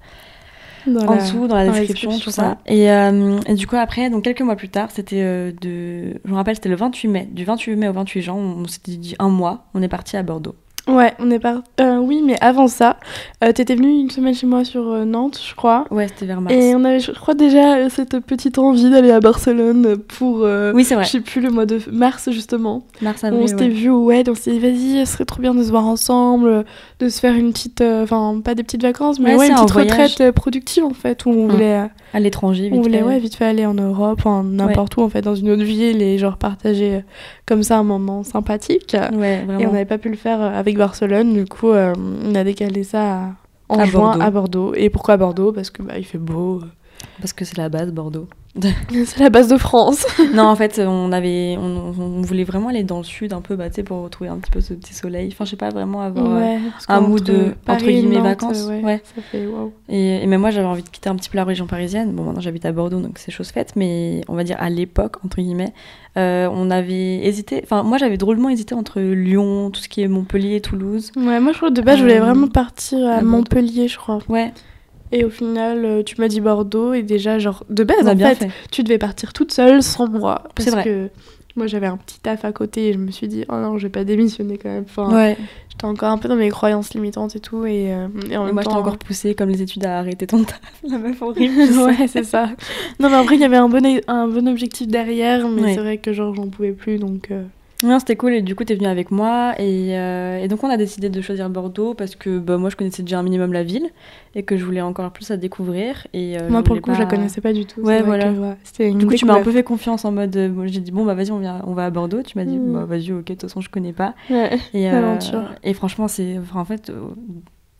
Dans en la- dessous, dans la description, tout ça. Et, euh, et du coup, après, donc quelques mois plus tard, c'était euh, de. Je me rappelle, c'était le 28 mai. Du 28 mai au 28 juin, on s'était dit un mois, on est parti à Bordeaux. Ouais, on est parti. oui, mais avant ça, euh, t'étais venue une semaine chez moi sur euh, Nantes, je crois. Ouais, c'était vers mars. Et on avait, je crois, déjà euh, cette petite envie d'aller à Barcelone pour. euh, Oui, c'est vrai. Je sais plus, le mois de mars justement. Mars, on avril. s'était ouais. vu au WED, on s'est dit, vas-y, ce serait trop bien de se voir ensemble, de se faire une petite. euh, Enfin, pas des petites vacances, mais Ouais, ouais, c'est une un petite voyage. retraite euh, productive en fait, où on Hum. voulait. À l'étranger, vite On voulait ouais, vite fait aller en Europe, en n'importe où en fait, dans une autre ville et genre partager euh, comme ça un moment sympathique. Ouais, Et on n'avait pas pu le faire euh, avec Barcelone, du coup euh, on a décalé ça à- en À juin Bordeaux. à Bordeaux. Et pourquoi à Bordeaux? Parce que bah, il fait beau. Parce que c'est la base, Bordeaux. C'est la base de France. non, en fait, on avait, on, on voulait vraiment aller dans le sud un peu, bah, pour retrouver un petit peu ce petit soleil. Enfin, je sais pas vraiment avoir. euh, un mood de- Paris entre et guillemets, Nantes, vacances, euh, ouais. Ça fait waouh. Et, et même moi, j'avais envie de quitter un petit peu la région parisienne. Bon, maintenant j'habite à Bordeaux, donc c'est chose faite. Mais on va dire à l'époque, entre guillemets, euh, on avait hésité. Enfin, moi, j'avais drôlement hésité entre Lyon, tout ce qui est Montpellier, Toulouse. Ouais, moi je crois que de base je voulais Euh, vraiment partir à à Bordeaux. Montpellier, je crois. Ouais. Et au final, euh, tu m'as dit Bordeaux et déjà, genre, de base, en fait, tu devais partir toute seule sans moi. Parce C'est vrai. que moi, j'avais un petit taf à côté et je me suis dit, oh non, je vais pas démissionner quand même. Enfin, Ouais. j'étais encore un peu dans mes croyances limitantes et tout. Et, euh, et en Et même moi, je t'ai encore poussé, comme les études, à arrêter ton taf. La meuf horrible. ouais, c'est ça. Non, mais après, il y avait un bon, un bon objectif derrière, mais Ouais. c'est vrai que genre, j'en pouvais plus, donc... euh, Non, c'était cool. Et du coup, t'es venu avec moi. Et, euh, et donc, on a décidé de choisir Bordeaux parce que bah, moi, je connaissais déjà un minimum la ville et que je voulais encore plus à découvrir. Et, euh, Moi, pour le coup, je la pas- connaissais pas du tout. Ouais, voilà. que, ouais, une Du coup, tu m'as un peu fait confiance en mode. euh, j'ai dit, bon, bah vas-y, on, vient- on va à Bordeaux. Tu m'as dit, Mm. bah vas-y, ok, de toute façon, je connais pas. Ouais. Et, et franchement, c'est. Enfin, en fait,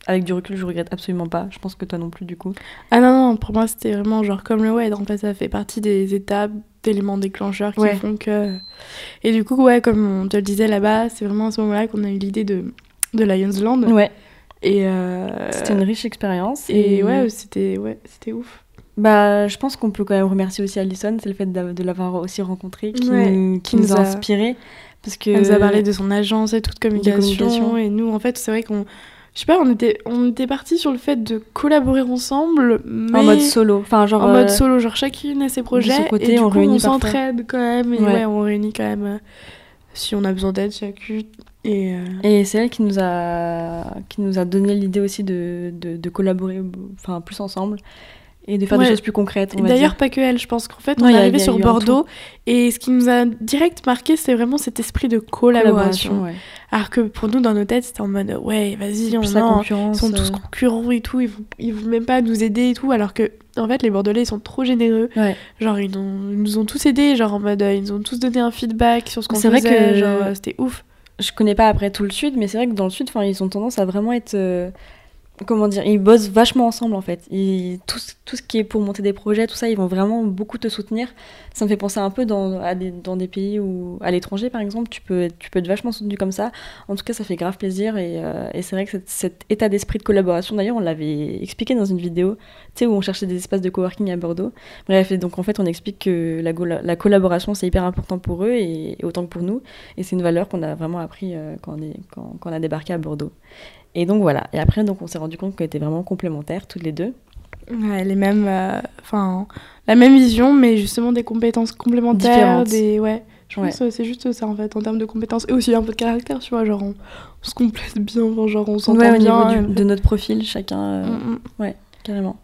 avec du recul, je regrette absolument pas. Je pense que toi non plus, du coup. Ah non, non, pour moi, c'était vraiment genre comme le WED. En fait, ça fait partie des étapes, d'éléments déclencheurs qui Ouais. font que. Et du coup, ouais, comme on te le disait là-bas, c'est vraiment à ce moment-là qu'on a eu l'idée de, de Lions Land. Ouais, Et, euh, c'était une riche expérience. et ouais, c'était ouais, ouf. Bah, je pense qu'on peut quand même remercier aussi Alison, c'est le fait de l'avoir aussi rencontré qui, Ouais, nous, qui nous a a- inspiré. Parce que... Elle nous a parlé de son agence et toute communication. communication. Et nous, en fait, c'est vrai qu'on. Je sais pas, on était, on était partis sur le fait de collaborer ensemble, mais En mode solo. Enfin, genre. en mode euh, solo, genre chacune a ses projets son côté, et du on coup on s'entraide quand même et Ouais. ouais. on réunit quand même euh, si on a besoin d'aide chacune et euh, Et c'est elle qui nous a, qui nous a donné l'idée aussi de, de, de collaborer enfin, plus ensemble et de faire des choses plus concrètes. d'ailleurs pas que elle je pense qu'en fait Non, on est arrivé sur Bordeaux et ce qui nous a direct marqué c'est vraiment cet esprit de collaboration, ouais. alors que pour nous dans nos têtes c'était en mode ouais vas-y on non, ils sont tous euh, concurrents et tout ils vont, ils vont même pas nous aider et tout alors que en fait les Bordelais ils sont trop généreux Ouais. genre ils, ont- ils nous ont tous aidés genre en mode euh, ils nous ont tous donné un feedback sur ce qu'on C'est faisait vrai que- genre euh, c'était ouf Je connais pas après tout le sud, mais c'est vrai que dans le sud, ils ont tendance à vraiment être. euh, comment dire Ils bossent vachement ensemble en fait. Tout, ce- qui est pour monter des projets, tout ça, ils vont vraiment beaucoup te soutenir. Ça me fait penser un peu dans, des, pays où, à l'étranger par exemple, tu peux, être- vachement soutenu comme ça. En tout cas, ça fait grave plaisir et, euh, c'est vrai que cet, état d'esprit de collaboration, d'ailleurs, on l'avait expliqué dans une vidéo, tu sais, où on cherchait des espaces de coworking à Bordeaux. Bref, donc en fait, on explique que la, collaboration, c'est hyper important pour eux et, autant que pour nous. Et c'est une valeur qu'on a vraiment appris euh, quand on a débarqué à Bordeaux. Et donc voilà. Et après, donc, on s'est rendu compte qu'on était vraiment complémentaires, toutes les deux. Ouais, les mêmes, euh, enfin, la même vision, mais justement des compétences complémentaires, Différentes. des, ouais. Je Ouais. pense que c'est juste ça en fait, en termes de compétences et aussi un peu de caractère, tu vois, genre on, on se complète bien, genre on s'entend Ouais, au bien. niveau du- et- de notre profil, chacun, euh, Mm, mm. carrément.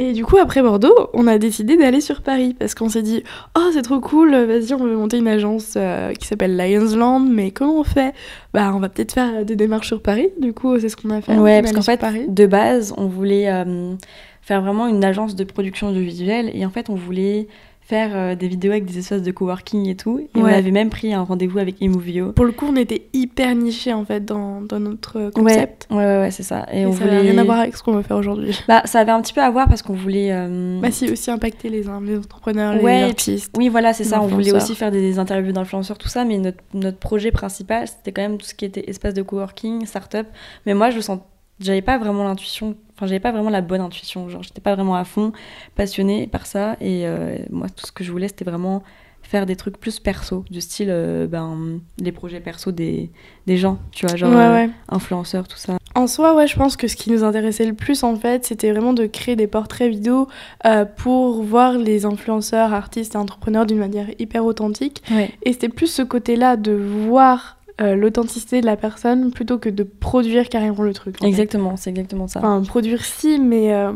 Et du coup, après Bordeaux, on a décidé d'aller sur Paris parce qu'on s'est dit, oh c'est trop cool, vas-y, on veut monter une agence euh, qui s'appelle Lions Land, mais comment on fait? Bah, on va peut-être faire des démarches sur Paris. Du coup, c'est ce qu'on a fait. Ouais, parce qu'en fait, Paris. de base, on voulait euh, faire vraiment une agence de production audiovisuelle et en fait, on voulait faire euh, des vidéos avec des espaces de coworking et tout. Et on avait même pris un rendez-vous avec Imovio. Pour le coup, on était hyper niché en fait dans, dans notre euh, Ouais, concept. ouais, ouais, ouais, c'est ça. Et, Et, on ça voulait. rien à voir avec ce qu'on veut faire aujourd'hui. Bah, ça avait un petit peu à voir parce qu'on voulait. euh, Bah si, aussi impacter les, les entrepreneurs, Ouais, les artistes. Oui, voilà, c'est ça. On voulait aussi faire des interviews d'influenceurs, tout ça, mais notre, notre projet principal, c'était quand même tout ce qui était espace de coworking, start-up. Mais moi, je sens, j'avais pas vraiment l'intuition, enfin, j'avais pas vraiment la bonne intuition. Genre, j'étais pas vraiment à fond passionnée par ça. Et euh, moi, tout ce que je voulais, c'était vraiment faire des trucs plus perso, du style, euh, ben, les projets perso des, des gens, tu vois, genre ouais, euh, influenceurs, tout ça. En soi, ouais, je pense que ce qui nous intéressait le plus, en fait, c'était vraiment de créer des portraits vidéo euh, pour voir les influenceurs, artistes et entrepreneurs d'une manière hyper authentique. Ouais. Et c'était plus ce côté-là de voir euh, l'authenticité de la personne plutôt que de produire carrément le truc. Exactement, c'est exactement ça. Enfin, produire si, mais, euh,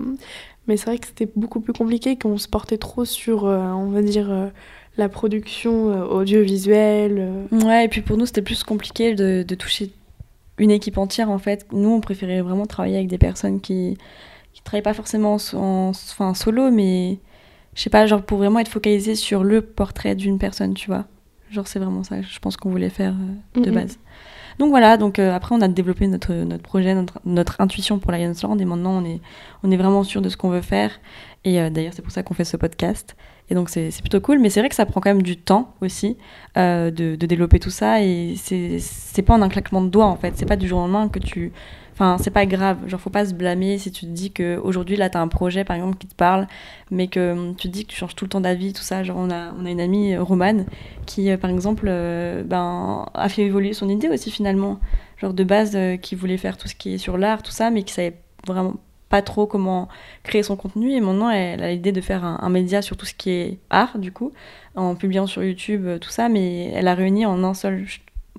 mais c'est vrai que c'était beaucoup plus compliqué, qu'on se portait trop sur, euh, on va dire, la production audiovisuelle. Ouais, et puis pour nous, c'était plus compliqué de, de toucher une équipe entière, en fait. Nous, on préférait vraiment travailler avec des personnes qui qui travaillent pas forcément en, so- en- enfin, solo, mais je sais pas, genre pour vraiment être focalisé sur le portrait d'une personne, tu vois. Genre, c'est vraiment ça, je pense qu'on voulait faire euh, de Mhm. base. Donc voilà, donc euh, après on a développé notre, notre projet, notre, notre intuition pour Lions Land et maintenant on est, on est vraiment sûr de ce qu'on veut faire. Et euh, d'ailleurs c'est pour ça qu'on fait ce podcast. Et donc c'est plutôt cool, mais c'est vrai que ça prend quand même du temps aussi euh, de, de développer tout ça et c'est pas en un claquement de doigts en fait, c'est pas du jour au lendemain que tu... Enfin, c'est pas grave, genre faut pas se blâmer si tu te dis que aujourd'hui là t'as un projet par exemple qui te parle, mais que hum, tu te dis que tu changes tout le temps d'avis, tout ça. Genre on a, on a une amie, euh, Romane, qui euh, par exemple ben, a fait évoluer son idée aussi finalement. Genre de base qui voulait faire tout ce qui est sur l'art, tout ça, mais qui savait vraiment pas trop comment créer son contenu. Et maintenant, elle a l'idée de faire un, un média sur tout ce qui est art, du coup, en publiant sur YouTube, euh, tout ça. Mais elle a réuni en un seul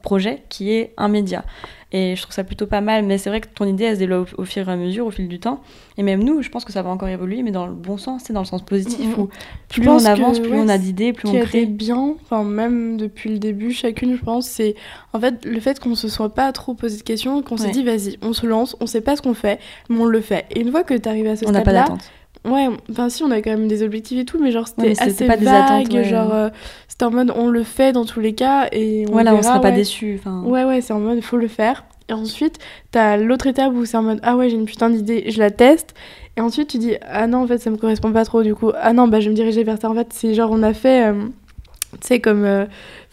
projet qui est un média. Et je trouve ça plutôt pas mal. Mais c'est vrai que ton idée, elle se développe au, fur et à mesure, au fil du temps. Et même nous, je pense que ça va encore évoluer, mais dans le bon sens, c'est dans le sens positif. Où Je plus on avance, que, plus ouais, on a d'idées, plus on crée. bien, enfin même depuis le début, chacune, je pense, c'est en fait le fait qu'on se soit pas trop posé de questions, qu'on s'est Ouais. dit vas-y, on se lance, on sait pas ce qu'on fait, mais on le fait. Et une fois que t'arrives à ce On n'a pas stade-là, d'attente. Ouais, enfin si, on a quand même des objectifs et tout, mais genre c'était Ouais, assez pas des vague, attentes, ouais. genre euh, c'était en mode on le fait dans tous les cas et on Voilà, on verra, sera pas ouais. déçus. Ouais, ouais, c'est en mode faut le faire. Et ensuite, t'as l'autre étape où c'est en mode ah ouais, j'ai une putain d'idée, je la teste. Et ensuite, tu dis ah non, en fait, ça me correspond pas trop. Du coup, ah non, bah je vais me diriger vers ça. En fait, c'est genre on a fait, euh, tu sais, comme. euh,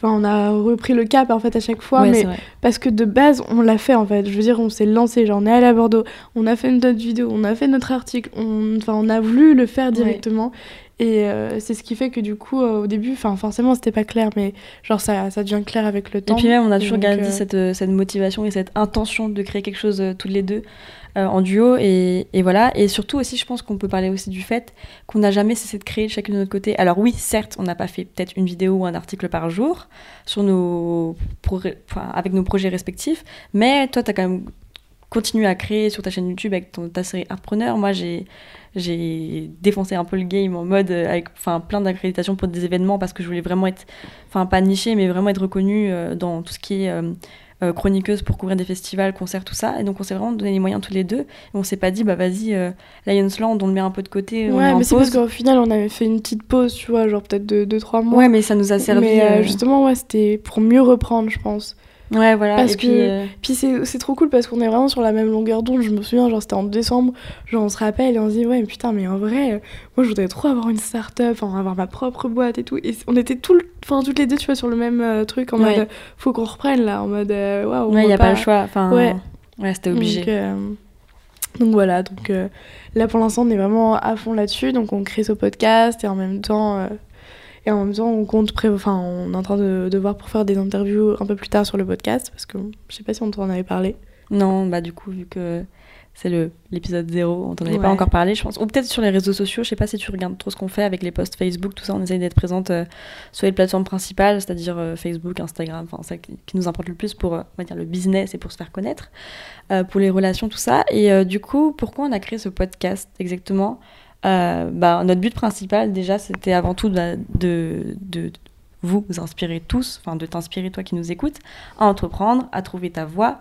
on a repris le cap en fait à chaque fois, ouais, mais parce que de base, on l'a fait en fait. Je veux dire, on s'est lancé, genre on est allé à Bordeaux, on a fait notre vidéo, on a fait notre article, on, enfin, on a voulu le faire directement. Et euh, c'est ce qui fait que du coup, euh, au début, enfin, forcément, c'était pas clair, mais genre ça, ça devient clair avec le Et temps. puis même, on a toujours gardé euh, cette, cette motivation et cette intention de créer quelque chose toutes les deux euh, en duo. Et, voilà. Et surtout aussi, je pense qu'on peut parler aussi du fait qu'on n'a jamais cessé de créer chacune de notre côté. Alors oui, certes, on n'a pas fait peut-être une vidéo ou un article par jour sur nos avec nos projets respectifs, mais toi, tu as quand même continué à créer sur ta chaîne YouTube avec ton, ta série Artpreneur. Moi, j'ai j'ai défoncé un peu le game en mode euh, avec enfin plein d'accréditations pour des événements parce que je voulais vraiment être enfin pas niché mais vraiment être reconnue euh, dans tout ce qui est euh, chroniqueuse pour couvrir des festivals, concerts, tout ça. Et donc on s'est vraiment donné les moyens tous les deux. Et on s'est pas dit bah vas-y euh, Lions Land on le met un peu de côté. on Ouais, en mais c'est parce qu'au final, on avait fait une petite pause, tu vois, genre peut-être de 2-3 mois. Ouais mais ça nous a servi. mais euh, euh, justement, ouais, c'était pour mieux reprendre, je pense. Ouais voilà. parce et puis, que- euh, Puis c'est c'est trop cool parce qu'on est vraiment sur la même longueur d'onde. Je me souviens, genre c'était en décembre, genre on se rappelle et on se dit, ouais, mais putain, mais en vrai, euh, moi je voudrais trop avoir une start-up, enfin avoir ma propre boîte et tout. Et on était tout le- enfin, toutes les deux, tu vois, sur le même euh, truc en Ouais. mode, faut qu'on reprenne là, en mode, euh, waouh, on ouais, il y va a pas le choix. Enfin Ouais. ouais, c'était obligé. Donc, euh, donc voilà, donc euh, là pour l'instant on est vraiment à fond là-dessus, donc on crée ce podcast et en même temps, euh, et en même temps on compte, pré- enfin on est en train de, de voir pour faire des interviews un peu plus tard sur le podcast parce que je sais pas si on t'en avait parlé. Non, bah du coup, vu que c'est le l'épisode 0, on t'en avait pas encore parlé, je pense. Ou peut-être sur les réseaux sociaux, je sais pas si tu regardes trop ce qu'on fait avec les posts Facebook, tout ça, on essaye d'être présente euh, sur les plateformes principales, c'est-à-dire euh, Facebook, Instagram, enfin ça qui, qui nous importe le plus pour euh, on va dire le business et pour se faire connaître, pour les relations, tout ça. Et du coup, pourquoi on a créé ce podcast exactement? Euh, bah, Notre but principal, déjà, c'était avant tout de, de, de vous inspirer tous, enfin de t'inspirer toi qui nous écoutes, à entreprendre, à trouver ta voie,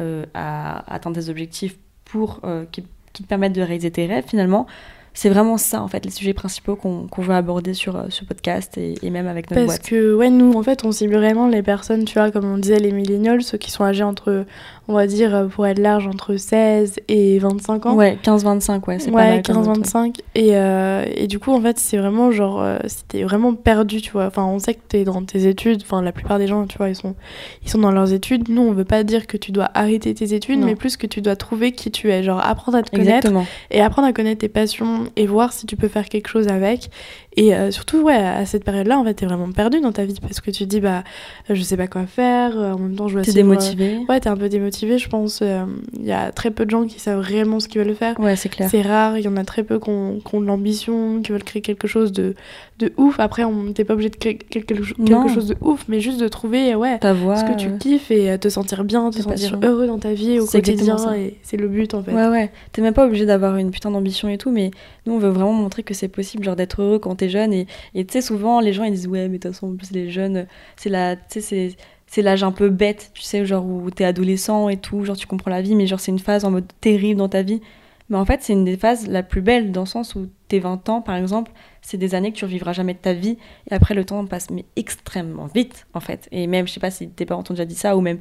euh, à atteindre des objectifs pour euh, qui, qui te permettent de réaliser tes rêves finalement. C'est vraiment ça en fait les sujets principaux qu'on qu'on veut aborder sur ce podcast et, et même avec notre Parce boîte. que ouais, nous en fait on cible vraiment les personnes, tu vois, comme on disait, les millennials, ceux qui sont âgés entre, on va dire, euh, pour être large, entre 16 et 25 ans. Ouais, 15-25, ouais, c'est pas Ouais, mal. 15-25. 15-25. Et, euh, et du coup, en fait, c'est vraiment genre, euh, si t'es vraiment perdu, tu vois. Enfin, on sait que t'es dans tes études. Enfin, la plupart des gens, tu vois, ils sont, ils sont dans leurs études. Nous, on veut pas dire que tu dois arrêter tes études, Non. mais plus que tu dois trouver qui tu es. Genre, apprendre à te connaître Exactement. et apprendre à connaître tes passions et voir si tu peux faire quelque chose avec. Et euh, surtout, ouais, à cette période-là, en fait, t'es vraiment perdu dans ta vie parce que tu dis, bah, je sais pas quoi faire. En même temps, je dois T'es euh, démotivé. Ouais, t'es un peu démotivé, je pense. euh, Il y a très peu de gens qui savent réellement ce qu'ils veulent faire. Ouais, c'est clair. C'est rare, il y en a très peu qui ont, de l'ambition, qui veulent créer quelque chose de, de ouf. Après, on t'es pas obligé de créer quelque, chose de ouf, mais juste de trouver ouais, Ta voix. ce que tu euh, kiffes et euh, te sentir bien, te sentir heureux dans ta vie au quotidien. Et c'est le but en fait. Ouais, ouais. T'es même pas obligé d'avoir une putain d'ambition et tout, mais nous, on veut vraiment montrer que c'est possible, genre, d'être heureux quand t'es jeune. Et et tu sais, souvent, les gens, ils disent, ouais, mais de toute façon, en plus, les jeunes, c'est la, tu sais, c'est. C'est l'âge un peu bête, tu sais, genre où t'es adolescent et tout, genre tu comprends la vie, mais genre c'est une phase en mode terrible dans ta vie. Mais en fait, c'est une des phases la plus belle dans le sens où tes 20 ans, par exemple, c'est des années que tu revivras jamais de ta vie. Et après, le temps passe mais extrêmement vite, en fait. Et même, je sais pas si tes parents t'ont déjà dit ça, ou même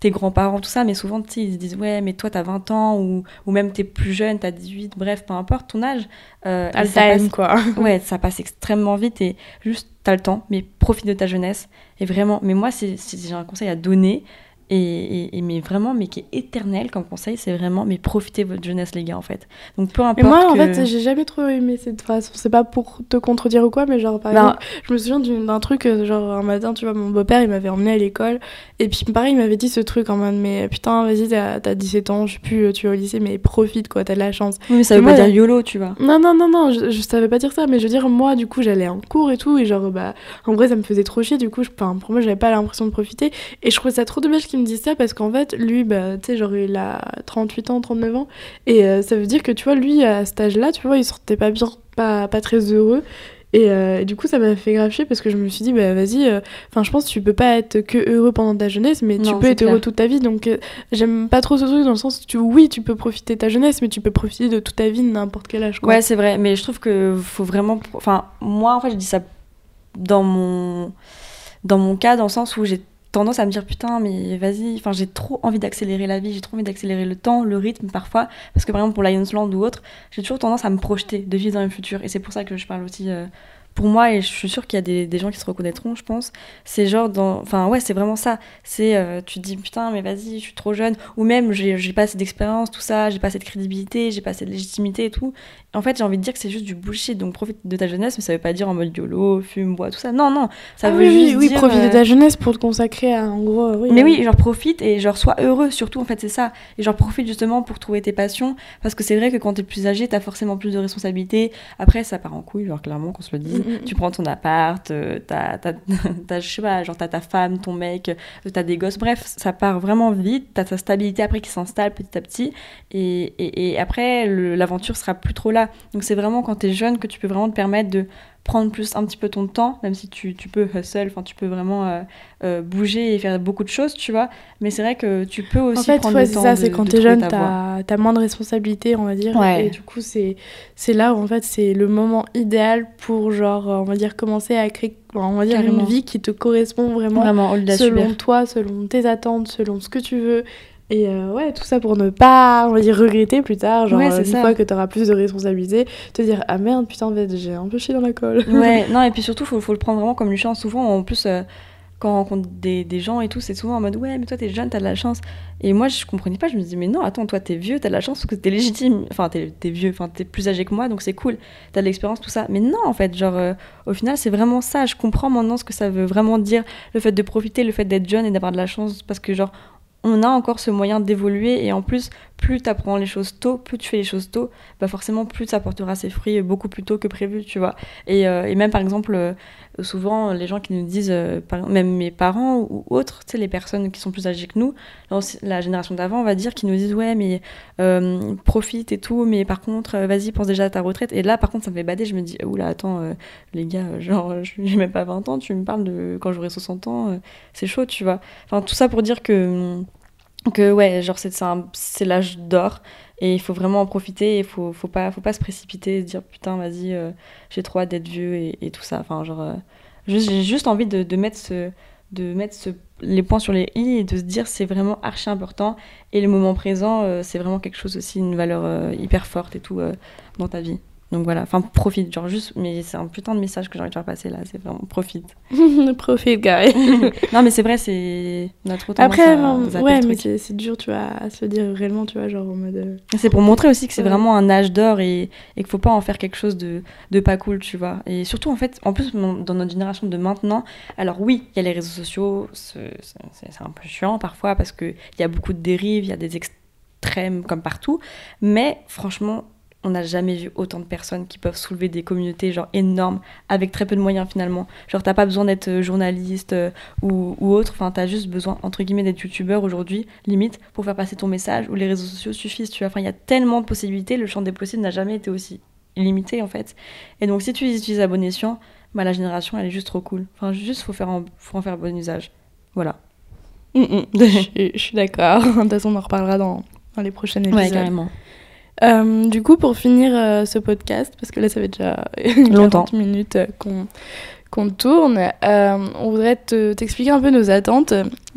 tes grands-parents, tout ça, mais souvent, tu ils se disent, ouais, mais toi, t'as 20 ans, ou, ou même t'es plus jeune, t'as 18, bref, peu importe ton âge. Euh, passe- quoi. Ouais, ça passe extrêmement vite et juste, t'as le temps, mais profite de ta jeunesse. Et vraiment, mais moi, si, j'ai un conseil à donner, et, et- et mais vraiment, mais qui est éternel comme conseil, c'est vraiment, mais profitez de votre jeunesse, les gars, en fait. Donc peu Mais importe. moi, en fait, j'ai jamais trop aimé cette phrase. C'est pas pour te contredire ou quoi, mais genre, par Ben, exemple, je me souviens d'un truc, euh, genre, un matin, tu vois, mon beau-père, il m'avait emmené à l'école. Et puis, pareil, il m'avait dit ce truc en mode, mais putain, vas-y, t'as t'as 17 ans, je sais plus, euh, tu es au lycée, mais profite, quoi, t'as de la chance. Oui, mais ça veut Moi, pas dire YOLO, tu vois. Non, non, non, non, je, je savais pas dire ça, mais je veux dire, moi, du coup, j'allais en cours et tout, et genre, bah, en vrai, ça me faisait trop chier, du coup, je, pour moi, j'avais pas l'impression de profiter. Et je trouvais ça trop dommage qu'il me ça, parce qu'en fait, lui, bah, tu sais, genre, il a 38 ans, 39 ans, et euh, ça veut dire que, tu vois, lui, à cet âge-là, tu vois, il sortait pas bien, pas, pas très heureux. Et, euh, et du coup, ça m'a fait grave chier parce que je me suis dit, bah vas-y, euh, enfin, je pense que tu peux pas être que heureux pendant ta jeunesse, mais tu peux être heureux toute ta vie. Donc, euh, j'aime pas trop ce truc dans le sens où, tu, oui, tu peux profiter de ta jeunesse, mais tu peux profiter de toute ta vie, de n'importe quel âge. Quoi. Ouais, c'est vrai, mais je trouve que faut vraiment. Enfin, moi, en fait, je dis ça dans mon, dans mon cas, dans le sens où j'ai tendance à me dire putain, mais vas-y, enfin, j'ai trop envie d'accélérer la vie, j'ai trop envie d'accélérer le temps, le rythme parfois, parce que par exemple pour Lions Land ou autre, j'ai toujours tendance à me projeter, de vivre dans le futur, et c'est pour ça que je parle aussi. euh, pour moi, et je suis sûre qu'il y a des, des gens qui se reconnaîtront, je pense, c'est genre dans. Enfin, ouais, c'est vraiment ça. C'est. euh, tu te dis, putain, mais vas-y, je suis trop jeune. Ou même, j'ai pas assez d'expérience, tout ça, j'ai pas assez de crédibilité, j'ai pas assez de légitimité et tout. En fait, j'ai envie de dire que c'est juste du bullshit. Donc, profite de ta jeunesse, mais ça veut pas dire en mode YOLO, fume, bois, tout ça. Non, non. Ça Ah veut oui, juste oui, dire. profiter euh, de ta jeunesse pour te consacrer à, en gros, euh, oui. mais euh, oui, genre profite et genre sois heureux surtout en fait c'est ça. Et genre profite justement pour trouver tes passions parce que c'est vrai que quand t'es plus âgé t'as forcément plus de responsabilités. Après ça part en couille genre clairement qu'on se le dise. Mm, mm. Tu prends ton appart, euh, t'as, je ta femme, ton mec, euh, t'as des gosses. Bref ça part vraiment vite. T'as ta stabilité après qui s'installe petit à petit et, et, et après l'aventure sera plus trop là. Donc c'est vraiment quand t'es jeune que tu peux vraiment te permettre de prendre plus un petit peu ton temps, même si tu, tu peux hustle, enfin tu peux vraiment euh, euh, bouger et faire beaucoup de choses, tu vois. Mais c'est vrai que tu peux aussi En fait, prendre ouais, le c'est temps ça, c'est quand t'es jeune, t'as moins de responsabilités, on va dire. Ouais. Et du coup, c'est c'est là où, en fait, c'est le moment idéal pour, genre, on va dire, commencer à créer, on va dire, Carrément. une vie qui te correspond vraiment, Vraiment, selon toi, selon tes attentes, selon ce que tu veux. Et euh, ouais, tout ça pour ne pas, on va dire, regretter plus tard, genre, Ouais, euh, une ça. fois que t'auras plus de responsabilités, te dire, ah merde, putain, en fait, j'ai un peu chié dans la colle. Ouais, non, et puis surtout, faut, faut le prendre vraiment comme une chance. Souvent, en plus, euh, quand on rencontre des, des gens et tout, c'est souvent en mode ouais, mais toi t'es jeune, t'as de la chance. Et moi, je comprenais pas, je me disais, mais non, attends, toi t'es vieux, t'as de la chance parce que t'es légitime. Enfin, t'es t'es vieux, enfin, t'es plus âgé que moi, donc c'est cool, t'as de l'expérience, tout ça. Mais non, en fait, genre, euh, au final, c'est vraiment ça. Je comprends maintenant ce que ça veut vraiment dire, le fait de profiter, le fait d'être jeune et d'avoir de la chance, parce que, genre, on a encore ce moyen d'évoluer et en plus plus tu apprends les choses tôt plus tu fais les choses tôt bah forcément plus ça portera ses fruits beaucoup plus tôt que prévu tu vois. Et, euh, même par exemple euh, souvent les gens qui nous disent euh, même mes parents ou autres tu sais les personnes qui sont plus âgées que nous la génération d'avant on va dire qui nous disent ouais mais euh, profite et tout mais par contre euh, vas-y pense déjà à ta retraite. Et là par contre ça me fait bader je me dis oula attends les gars genre euh, j'ai même pas 20 ans tu me parles de quand j'aurai 60 ans c'est chaud tu vois. Enfin tout ça pour dire que que ouais genre c'est l'âge d'or et il faut vraiment en profiter il faut faut pas faut pas se précipiter et se dire putain vas-y euh, j'ai trop hâte d'être vieux et, tout ça. Enfin genre euh, j'ai juste envie de, mettre ce de mettre ce, les points sur les i et de se dire c'est vraiment archi important. Et le moment présent euh, c'est vraiment quelque chose aussi une valeur hyper forte et tout dans ta vie donc voilà enfin profite genre juste mais c'est un putain de message que j'ai envie de faire passer là c'est vraiment profite Profite, guy. non mais c'est vrai c'est on a trop Après, à zapper ouais, mais c'est dur, tu vois, à se dire réellement, tu vois, genre en mode. euh, C'est pour montrer aussi que c'est Ouais. vraiment un âge d'or et, et qu'il faut pas en faire quelque chose de, de pas cool, tu vois. Et surtout, en fait, en plus, dans notre génération de maintenant, alors oui, il y a les réseaux sociaux, c'est c'est- c'est un peu chiant parfois parce qu'il y a beaucoup de dérives, il y a des extrêmes comme partout, mais franchement, on n'a jamais vu autant de personnes qui peuvent soulever des communautés genre énormes avec très peu de moyens finalement. Genre t'as pas besoin d'être euh, journaliste euh, ou, ou autre, enfin t'as juste besoin entre guillemets d'être youtubeur aujourd'hui, limite, pour faire passer ton message ou les réseaux sociaux suffisent, tu vois. Enfin il y a tellement de possibilités, le champ des possibles n'a jamais été aussi illimité en fait. Et donc si tu les utilises à bon escient, bah la génération elle est juste trop cool. Enfin juste faut faire en, faut en faire bon usage. Voilà. je suis- je suis d'accord. De toute façon, on en reparlera dans, dans les prochains épisodes. Ouais carrément. Euh, du coup, pour finir euh, ce podcast, parce que là, ça fait déjà Longtemps. 40 minutes euh, qu'on tourne, euh, on voudrait te- t'expliquer un peu nos attentes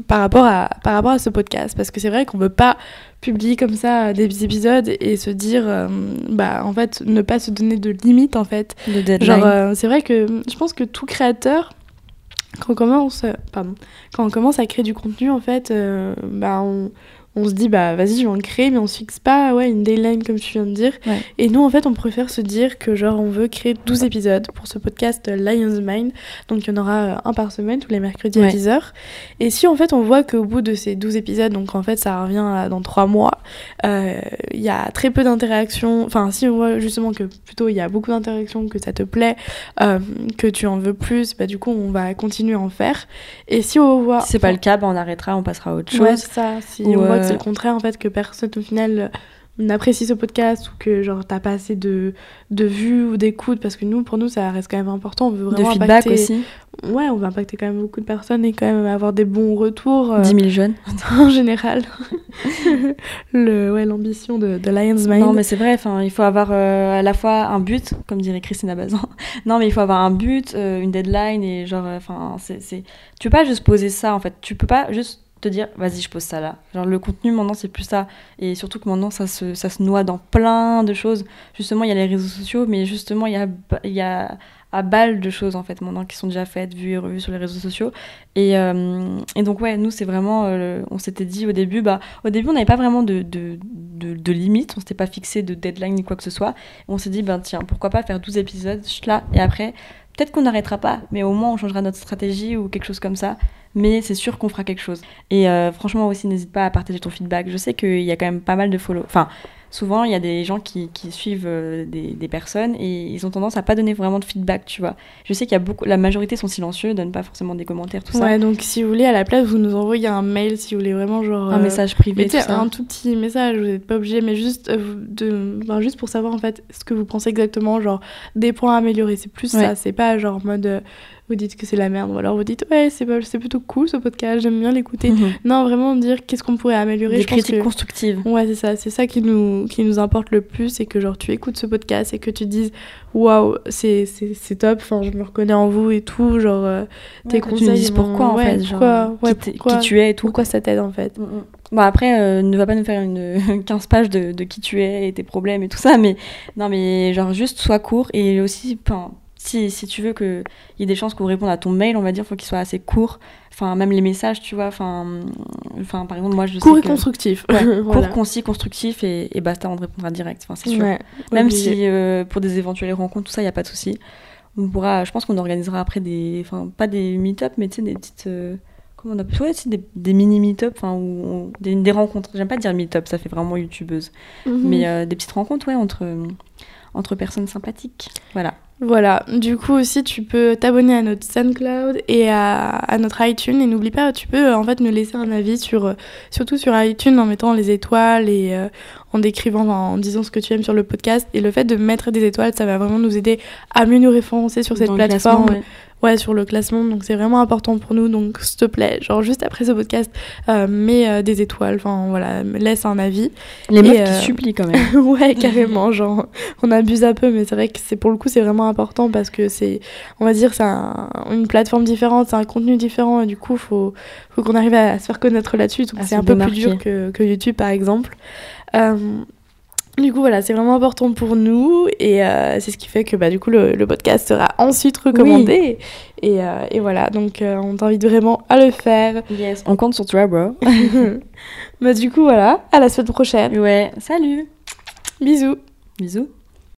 par rapport à, par rapport à ce podcast. Parce que c'est vrai qu'on ne veut pas publier comme ça des épisodes et se dire, bah, en fait, ne pas se donner de limites, en fait. Deadline. Euh, c'est vrai que je pense que tout créateur quand on commence, pardon, quand on commence à créer du contenu, en fait, bah, on, on se dit bah vas-y je vais en créer mais on se fixe pas ouais une deadline comme tu viens de dire Ouais. et nous en fait on préfère se dire que genre on veut créer 12 épisodes pour ce podcast euh, Lion's Mind donc il y en aura euh, un par semaine tous les mercredis à Ouais. 10h et si en fait on voit qu'au bout de ces 12 épisodes donc en fait ça revient à dans 3 mois euh, il y a très peu d'interactions enfin si on voit justement que plutôt il y a beaucoup d'interactions que ça te plaît euh, que tu en veux plus bah du coup on va continuer à en faire et si on voit Si c'est pas le cas, bah, on arrêtera, on passera à autre chose. Ouais, c'est ça. Si Ou, on voit euh, c'est le contraire, en fait, que personne au final euh, n'apprécie ce podcast ou que genre t'as pas assez de, de vues ou d'écoute, parce que nous, pour nous, ça reste quand même important. On veut de vraiment feedback impacter... aussi. Ouais, on veut impacter quand même beaucoup de personnes et quand même avoir des bons retours euh, 10 000 jeunes. en général. le, ouais, l'ambition de, de Lion's Mind. Non, mais c'est vrai, il faut avoir euh, à la fois un but, comme dirait Christina Bazin. non, mais il faut avoir un but, euh, une deadline, et genre, euh, enfin, c'est, c'est... Tu peux pas juste poser ça, en fait. Tu peux pas juste te dire, vas-y, je pose ça là. Genre, le contenu, maintenant, c'est plus ça. Et surtout que maintenant, ça se, ça se noie dans plein de choses. Justement, il y a les réseaux sociaux, mais justement, il y a, il y a à balle de choses, en fait, maintenant, qui sont déjà faites, vues et revues sur les réseaux sociaux. Et, euh, et donc, ouais, nous, c'est vraiment... euh, on s'était dit au début, bah, au début, on n'avait pas vraiment de, de, de, limite, on s'était pas fixé de deadline ni quoi que ce soit. On s'est dit, ben tiens, pourquoi pas faire 12 épisodes, là, et après, peut-être qu'on n'arrêtera pas, mais au moins on changera notre stratégie ou quelque chose comme ça. Mais c'est sûr qu'on fera quelque chose. Et euh, franchement aussi, n'hésite pas à partager ton feedback. Je sais qu'il y a quand même pas mal de follow. Enfin, souvent, il y a des gens qui, qui suivent euh, des, des personnes et ils ont tendance à pas donner vraiment de feedback, tu vois. Je sais qu'il y a beaucoup... La majorité sont silencieux, donnent pas forcément des commentaires, tout ça. Ouais, donc si vous voulez, à la place, vous nous envoyez un mail si vous voulez vraiment genre. Un euh, message privé, tout ça. un tout petit message, vous n'êtes pas obligé, mais juste, euh, de, ben, juste pour savoir en fait ce que vous pensez exactement, genre des points à améliorer. C'est plus Ouais. ça, c'est pas genre en mode vous dites que c'est la merde ou alors vous dites ouais, c'est c'est plutôt cool ce podcast, j'aime bien l'écouter. Mhm. Non, vraiment dire qu'est-ce qu'on pourrait améliorer. Des je critiques que- constructives. Ouais, c'est ça, c'est ça qui nous, qui nous importe le plus, c'est que genre tu écoutes ce podcast et que tu dises waouh, c'est c'est- top, enfin je me reconnais en vous et tout, genre euh, tes Ouais, conseils. tu nous dises pourquoi, en ouais, fait. genre, pourquoi, ouais, qui, t'es- pourquoi, qui tu es et tout. pourquoi ça t'aide en fait. Mm, mm. Bon après, euh, ne va pas nous faire une 15 pages de, de qui tu es et tes problèmes et tout ça, mais non mais genre juste sois court et aussi, si, si tu veux qu'il y ait des chances qu'on réponde à ton mail, on va dire, faut qu'il soit assez court. Enfin, même les messages, tu vois, enfin, enfin par exemple moi je Court sais et que- constructif. Ouais, Voilà. court, concis, constructif et, et basta, on te répondra direct, enfin c'est sûr. Ouais, Même obligé. si euh, pour des éventuelles rencontres, tout ça, il n'y a pas de souci. On pourra, je pense qu'on organisera après des, enfin pas des meet-up, mais tu sais des petites, euh, comment on appelle, ouais, sais, des, des mini meet-up, enfin ou on- des, des rencontres. J'aime pas dire meet-up, ça fait vraiment youtubeuse, Mhm. mais euh, des petites rencontres, ouais, entre entre personnes sympathiques. Voilà. Voilà, du coup aussi tu peux t'abonner à notre SoundCloud et à, à notre iTunes et n'oublie pas, tu peux euh, en fait nous laisser un avis sur, euh, surtout sur iTunes en mettant les étoiles et euh, en décrivant, en disant ce que tu aimes sur le podcast et le fait de mettre des étoiles ça va vraiment nous aider à mieux nous référencer sur cette Dans plateforme, ouais. Ouais sur le classement donc c'est vraiment important pour nous donc s'il te plaît, genre juste après ce podcast euh, mets euh, des étoiles, enfin voilà, laisse un avis Les meufs euh, qui supplient quand même. ouais, carrément, genre, on abuse un peu, mais c'est vrai que c'est pour le coup, c'est vraiment important parce que c'est, on va dire, c'est un- une plateforme différente, c'est un contenu différent, et du coup, faut, faut qu'on arrive à, se faire connaître là-dessus. Donc, c'est un peu plus dur que, que YouTube, par exemple. Du coup, voilà, c'est vraiment important pour nous, et euh, c'est ce qui fait que, bah, du coup, le, le podcast sera ensuite recommandé. Et, euh, et voilà, donc, euh, on t'invite vraiment à le faire. Yes. On compte sur toi, bro. bah, du coup, voilà, à la semaine prochaine. ouais. Salut. Bisous. Bisous.